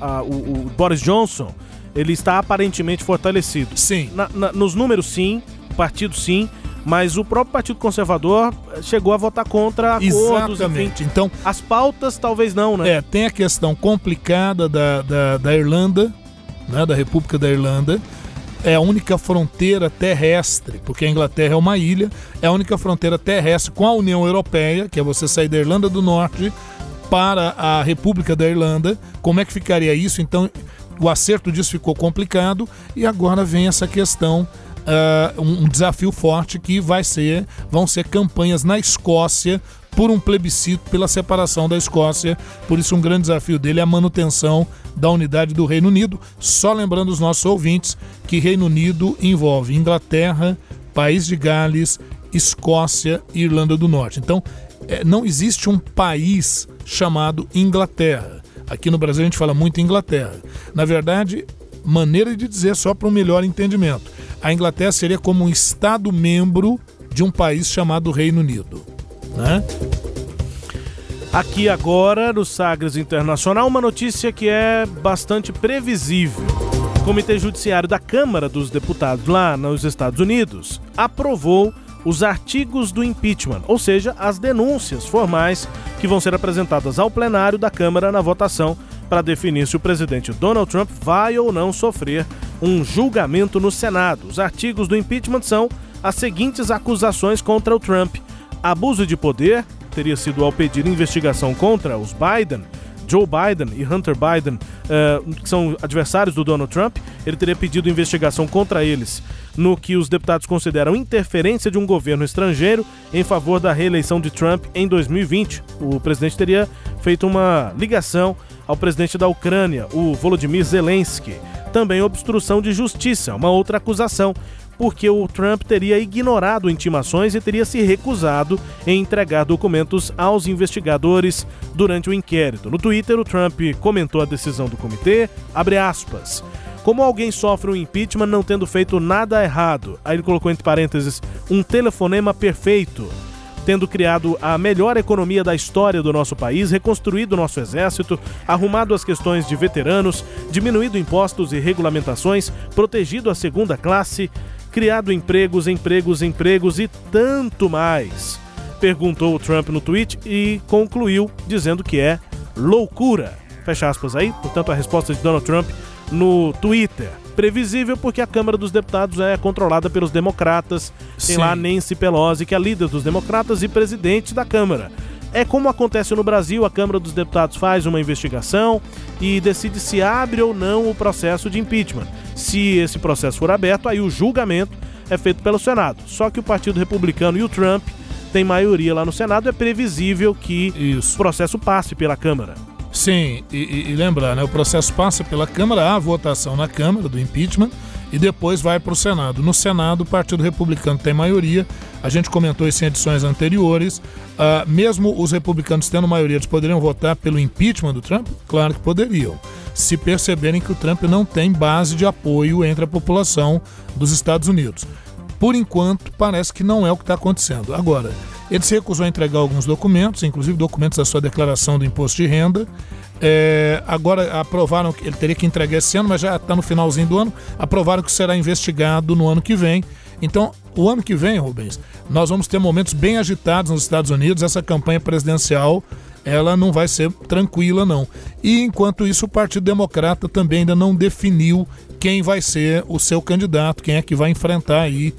a- a- o, o Boris Johnson ele está aparentemente fortalecido. Sim. Na- na- nos números, sim. O partido, sim. Mas o próprio Partido Conservador eh, chegou a votar contra acordos, Exatamente. enfim. Então, As pautas, talvez não, né? É, tem a questão complicada da, da, da Irlanda, né, da República da Irlanda. É a única fronteira terrestre, porque a Inglaterra é uma ilha, é a única fronteira terrestre com a União Europeia, que é você sair da Irlanda do Norte para a República da Irlanda. Como é que ficaria isso? Então, o acerto disso ficou complicado e agora vem essa questão ah, um, desafio forte que vai ser vão ser campanhas na Escócia por um plebiscito pela separação da Escócia. Por isso um grande desafio dele é a manutenção da unidade do Reino Unido. Só lembrando os nossos ouvintes que Reino Unido envolve Inglaterra, País de Gales, Escócia e Irlanda do Norte. Então, eh, não existe um país chamado Inglaterra. Aqui no Brasil a gente fala muito Inglaterra. Na verdade, maneira de dizer só para um melhor entendimento. A Inglaterra seria como um Estado membro de um país chamado Reino Unido. Né? Aqui agora, no Sagres Internacional, uma notícia que é bastante previsível. O Comitê Judiciário da Câmara dos Deputados lá nos Estados Unidos aprovou os artigos do impeachment, ou seja, as denúncias formais que vão ser apresentadas ao plenário da Câmara na votação para definir se o presidente Donald Trump vai ou não sofrer um julgamento no Senado. Os artigos do impeachment são as seguintes acusações contra o Trump: abuso de poder, teria sido ao pedir investigação contra os Biden, Joe Biden e Hunter Biden, eh, que são adversários do Donald Trump, ele teria pedido investigação contra eles no que os deputados consideram interferência de um governo estrangeiro em favor da reeleição de Trump em 2020. O presidente teria feito uma ligação ao presidente da Ucrânia, o Volodymyr Zelensky. Também obstrução de justiça, uma outra acusação porque o Trump teria ignorado intimações e teria se recusado em entregar documentos aos investigadores durante o inquérito. No Twitter, o Trump comentou a decisão do comitê, aspas, como alguém sofre um impeachment não tendo feito nada errado. Aí ele colocou entre parênteses um telefonema perfeito tendo criado a melhor economia da história do nosso país, reconstruído nosso exército, arrumado as questões de veteranos, diminuído impostos e regulamentações, protegido a segunda classe, criado empregos, empregos, empregos e tanto mais. Perguntou o Trump no tweet e concluiu dizendo que é loucura. Fecha aspas aí, portanto, a resposta de Donald Trump no Twitter. Previsível porque a Câmara dos Deputados é controlada pelos democratas. Tem Sim. lá Nancy Pelosi, que é líder dos democratas e presidente da Câmara. É como acontece no Brasil, a Câmara dos Deputados faz uma investigação e decide se abre ou não o processo de impeachment. Se esse processo for aberto, aí o julgamento é feito pelo Senado. Só que o Partido Republicano e o Trump têm maioria lá no Senado, é previsível que o processo passe pela Câmara. Sim, e, e- lembrar, né, o processo passa pela Câmara, há votação na Câmara do impeachment e depois vai para o Senado. No Senado, o Partido Republicano tem maioria, a gente comentou isso em edições anteriores. Ah, mesmo os republicanos tendo maioria, eles poderiam votar pelo impeachment do Trump? Claro que poderiam. Se perceberem que o Trump não tem base de apoio entre a população dos Estados Unidos. Por enquanto, parece que não é o que está acontecendo. Agora, ele se recusou a entregar alguns documentos, inclusive documentos da sua declaração do imposto de renda. É, agora aprovaram que ele teria que entregar esse ano, mas já está no finalzinho do ano. Aprovaram que será investigado no ano que vem. Então, o ano que vem, Rubens, nós vamos ter momentos bem agitados nos Estados Unidos. Essa campanha presidencial ela não vai ser tranquila, não. E enquanto isso, o Partido Democrata também ainda não definiu quem vai ser o seu candidato, quem é que vai enfrentar aí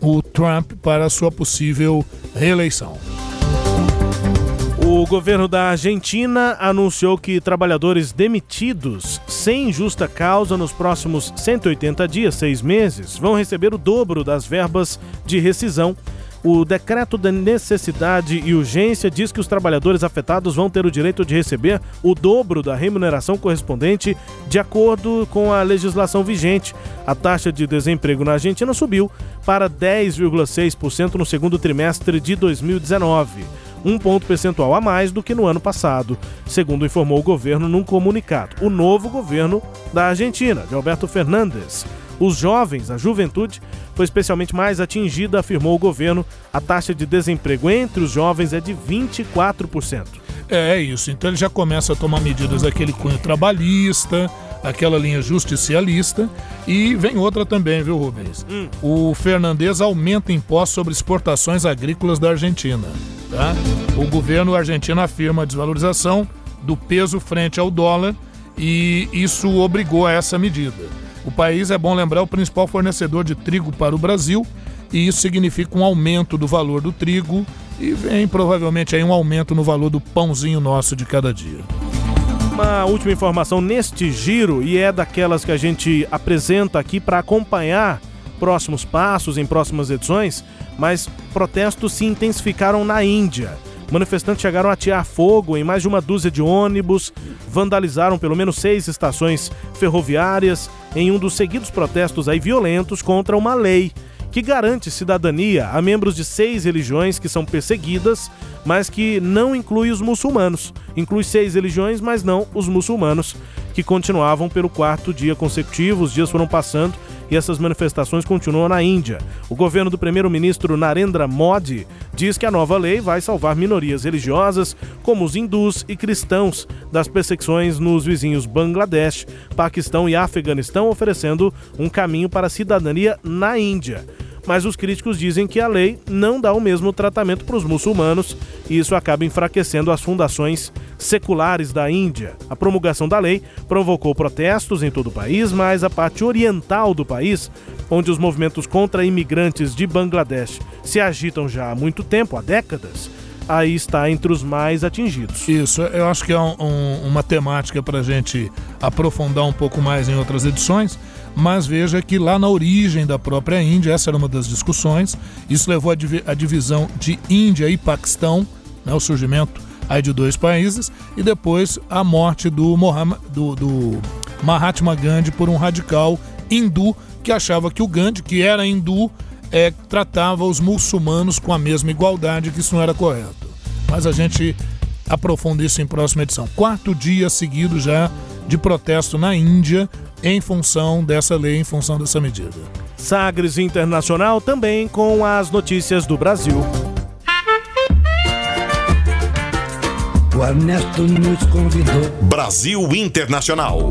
o Trump para sua possível reeleição. O governo da Argentina anunciou que trabalhadores demitidos sem justa causa nos próximos 180 dias, seis meses, vão receber o dobro das verbas de rescisão. O decreto da necessidade e urgência diz que os trabalhadores afetados vão ter o direito de receber o dobro da remuneração correspondente de acordo com a legislação vigente. A taxa de desemprego na Argentina subiu para 10,6% no segundo trimestre de 2019 um ponto percentual a mais do que no ano passado, segundo informou o governo num comunicado. O novo governo da Argentina, de Alberto Fernandes. Os jovens, a juventude, foi especialmente mais atingida, afirmou o governo. A taxa de desemprego entre os jovens é de 24%. É isso, então ele já começa a tomar medidas daquele cunho trabalhista, aquela linha justicialista, e vem outra também, viu, Rubens? O Fernandes aumenta impostos sobre exportações agrícolas da Argentina. Tá? O governo argentino afirma a desvalorização do peso frente ao dólar e isso obrigou a essa medida. O país, é bom lembrar, é o principal fornecedor de trigo para o Brasil e isso significa um aumento do valor do trigo e vem provavelmente aí um aumento no valor do pãozinho nosso de cada dia. Uma última informação neste giro, e é daquelas que a gente apresenta aqui para acompanhar próximos passos em próximas edições, mas protestos se intensificaram na Índia. Manifestantes chegaram a atear fogo em mais de uma dúzia de ônibus, vandalizaram pelo menos seis estações ferroviárias em um dos seguidos protestos aí violentos contra uma lei que garante cidadania a membros de seis religiões que são perseguidas, mas que não inclui os muçulmanos. Inclui seis religiões, mas não os muçulmanos, que continuavam pelo quarto dia consecutivo. Os dias foram passando e essas manifestações continuam na Índia. O governo do primeiro-ministro Narendra Modi diz que a nova lei vai salvar minorias religiosas, como os hindus e cristãos, das perseguições nos vizinhos Bangladesh, Paquistão e Afeganistão, oferecendo um caminho para a cidadania na Índia. Mas os críticos dizem que a lei não dá o mesmo tratamento para os muçulmanos e isso acaba enfraquecendo as fundações seculares da Índia. A promulgação da lei provocou protestos em todo o país, mas a parte oriental do país, onde os movimentos contra imigrantes de Bangladesh se agitam já há muito tempo, há décadas, aí está entre os mais atingidos. Isso, eu acho que é um- um- uma temática para a gente aprofundar um pouco mais em outras edições, mas veja que lá na origem da própria Índia, essa era uma das discussões, isso levou à divi- à divisão de Índia e Paquistão, né, o surgimento aí de dois países, e depois a morte do, Mohammed, do, do Mahatma Gandhi por um radical hindu que achava que o Gandhi, que era hindu, é, tratava os muçulmanos com a mesma igualdade, que isso não era correto. Mas a gente aprofunda isso em próxima edição. Quarto dia seguido já de protesto na Índia em função dessa lei, em função dessa medida. Sagres Internacional também com as notícias do Brasil. O Ernesto nos convidou. Brasil Internacional.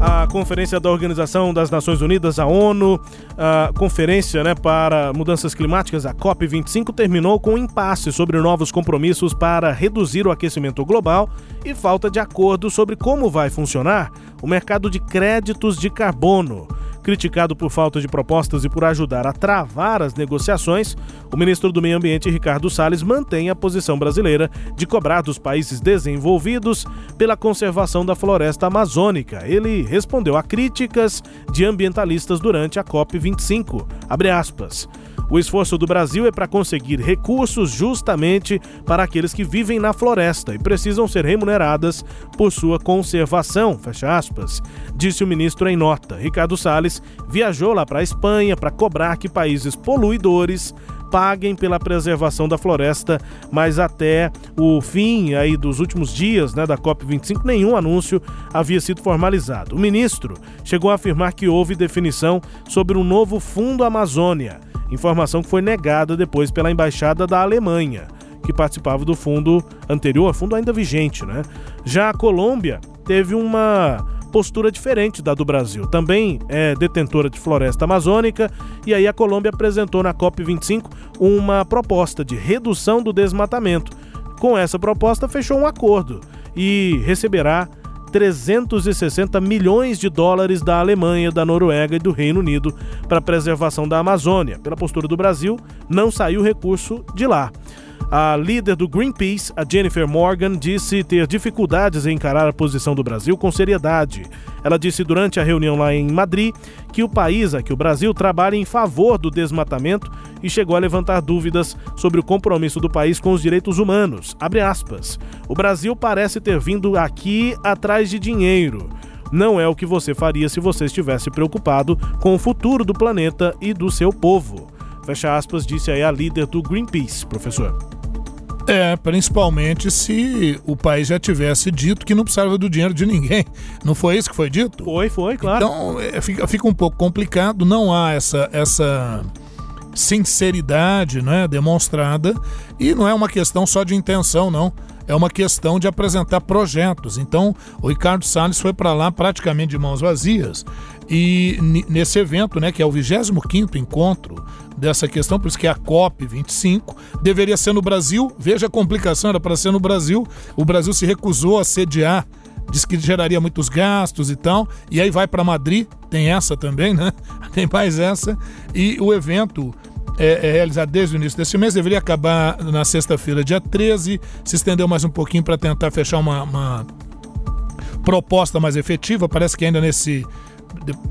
A conferência da Organização das Nações Unidas, a ONU, a conferência né, para mudanças climáticas, a COP25, terminou com impasse sobre novos compromissos para reduzir o aquecimento global e falta de acordo sobre como vai funcionar o mercado de créditos de carbono. Criticado por falta de propostas e por ajudar a travar as negociações, o ministro do Meio Ambiente, Ricardo Salles, mantém a posição brasileira de cobrar dos países desenvolvidos pela conservação da floresta amazônica. Ele respondeu a críticas de ambientalistas durante a COP25. Abre aspas. O esforço do Brasil é para conseguir recursos justamente para aqueles que vivem na floresta e precisam ser remuneradas por sua conservação, fecha aspas, disse o ministro em nota. Ricardo Salles viajou lá para a Espanha para cobrar que países poluidores paguem pela preservação da floresta, mas até o fim aí dos últimos dias, né, da COP25, nenhum anúncio havia sido formalizado. O ministro chegou a afirmar que houve definição sobre um novo Fundo Amazônia informação que foi negada depois pela embaixada da Alemanha, que participava do fundo anterior, fundo ainda vigente, né? Já a Colômbia teve uma postura diferente da do Brasil. Também é detentora de floresta amazônica e aí a Colômbia apresentou na COP25 uma proposta de redução do desmatamento. Com essa proposta fechou um acordo e receberá 360 milhões de dólares da Alemanha, da Noruega e do Reino Unido para a preservação da Amazônia. Pela postura do Brasil, não saiu recurso de lá. A líder do Greenpeace, a Jennifer Morgan, disse ter dificuldades em encarar a posição do Brasil com seriedade. Ela disse durante a reunião lá em Madrid que o país, aqui o Brasil, trabalha em favor do desmatamento e chegou a levantar dúvidas sobre o compromisso do país com os direitos humanos. Abre aspas. O Brasil parece ter vindo aqui atrás de dinheiro não é o que você faria se você estivesse preocupado com o futuro do planeta e do seu povo. Fecha aspas, disse aí a líder do Greenpeace, professor. É, principalmente se o país já tivesse dito que não precisava do dinheiro de ninguém. Não foi isso que foi dito? Foi, foi, claro. Então é, fica, fica um pouco complicado, não há essa, essa sinceridade né, demonstrada e não é uma questão só de intenção, não. É uma questão de apresentar projetos. Então, o Ricardo Salles foi para lá praticamente de mãos vazias. E nesse evento, né, que é o 25º encontro dessa questão, por isso que é a COP 25, deveria ser no Brasil. Veja a complicação, era para ser no Brasil. O Brasil se recusou a sediar diz que geraria muitos gastos e tal. E aí vai para Madrid, tem essa também, né? [LAUGHS] Tem mais essa. E o evento é, é, realizado desde o início desse mês, deveria acabar na sexta-feira, dia 13. Se estendeu mais um pouquinho para tentar fechar uma, uma proposta mais efetiva. Parece que ainda nesse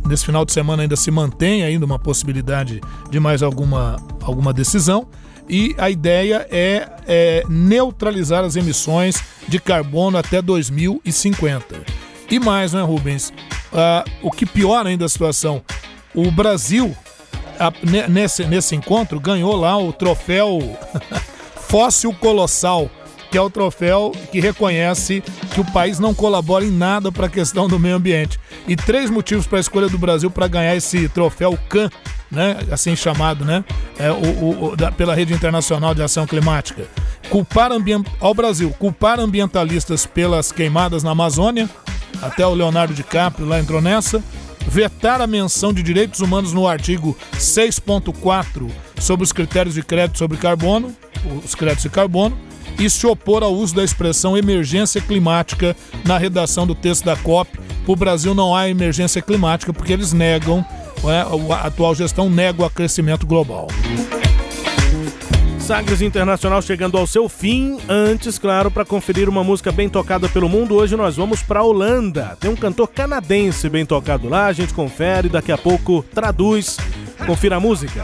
nesse final de semana ainda se mantém ainda uma possibilidade de mais alguma, alguma decisão. E a ideia é, é neutralizar as emissões de carbono até 2050. E mais, não é, Rubens? Ah, o que piora ainda a situação, o Brasil, a, nesse, nesse encontro, ganhou lá o troféu [LAUGHS] Fóssil Colossal que é o troféu que reconhece que o país não colabora em nada para a questão do meio ambiente. E três motivos para a escolha do Brasil para ganhar esse troféu CAN, né, assim chamado, né, é, o, o, da, pela Rede Internacional de Ação Climática. Culpar ambient... ao Brasil, culpar ambientalistas pelas queimadas na Amazônia, até o Leonardo DiCaprio lá entrou nessa, vetar a menção de direitos humanos no artigo 6.4 sobre os critérios de crédito sobre carbono, os créditos de carbono, e se opor ao uso da expressão emergência climática na redação do texto da COP. Para o Brasil não há emergência climática porque eles negam, né, a atual gestão nega o crescimento global. Sagres Internacional chegando ao seu fim. Antes, claro, para conferir uma música bem tocada pelo mundo, hoje nós vamos para Holanda. Tem um cantor canadense bem tocado lá, a gente confere, daqui a pouco traduz. Confira a música.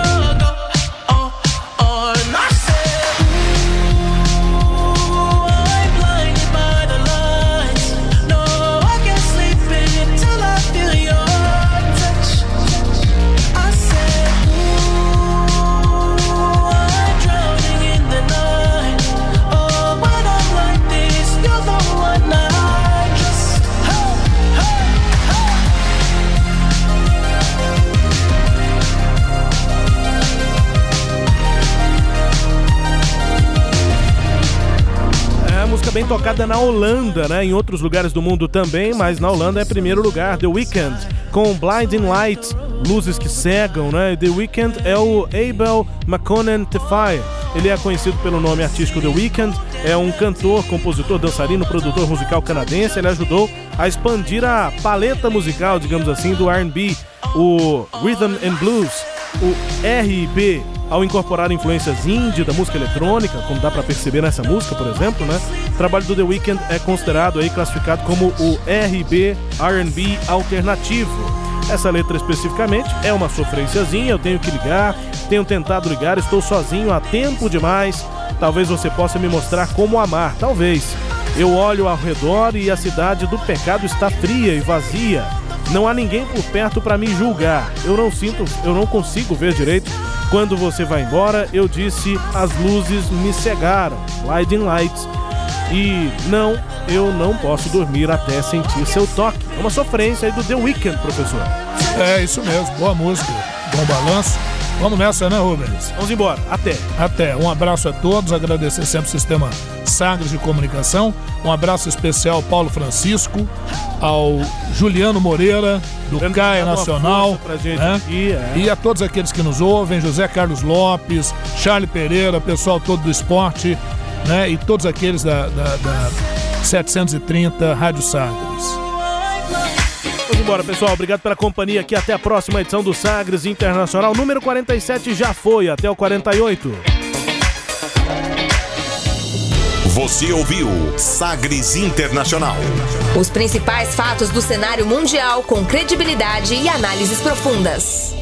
música bem tocada na Holanda, né? Em outros lugares do mundo também, mas na Holanda é primeiro lugar. The Weeknd com Blinding Lights, luzes que cegam, né? The Weeknd é o Abel McConan Tefai. Ele é conhecido pelo nome artístico The Weeknd, é um cantor, compositor, dançarino, produtor musical canadense. Ele ajudou a expandir a paleta musical, digamos assim, do R&B, o Rhythm and Blues, o R&B ao incorporar influências indie da música eletrônica, como dá para perceber nessa música, por exemplo, né? O trabalho do The Weeknd é considerado aí classificado como o RB R&B alternativo. Essa letra especificamente é uma sofrênciazinha, eu tenho que ligar, tenho tentado ligar, estou sozinho há tempo demais. Talvez você possa me mostrar como amar, talvez. Eu olho ao redor e a cidade do pecado está fria e vazia. Não há ninguém por perto para me julgar. Eu não sinto, eu não consigo ver direito. Quando você vai embora, eu disse, as luzes me cegaram. Blinding lights. E não, eu não posso dormir até sentir seu toque. É uma sofrência aí do The Weeknd, professor. É isso mesmo, boa música, bom balanço. Vamos nessa, né, Rubens? Vamos embora. Até. Até. Um abraço a todos. Agradecer sempre o Sistema Sagres de Comunicação. Um abraço especial ao Paulo Francisco, ao Juliano Moreira, do uma Nacional. né? aqui, é. E a todos aqueles que nos ouvem, José Carlos Lopes, Charlie Pereira, pessoal todo do esporte, né? E todos aqueles da, da, da 730 Rádio Sagres. Embora, pessoal. Obrigado pela companhia aqui. Até a próxima edição do Sagres Internacional. Número 47 já foi. Até o 48. Você ouviu Sagres Internacional. Os principais fatos do cenário mundial com credibilidade e análises profundas.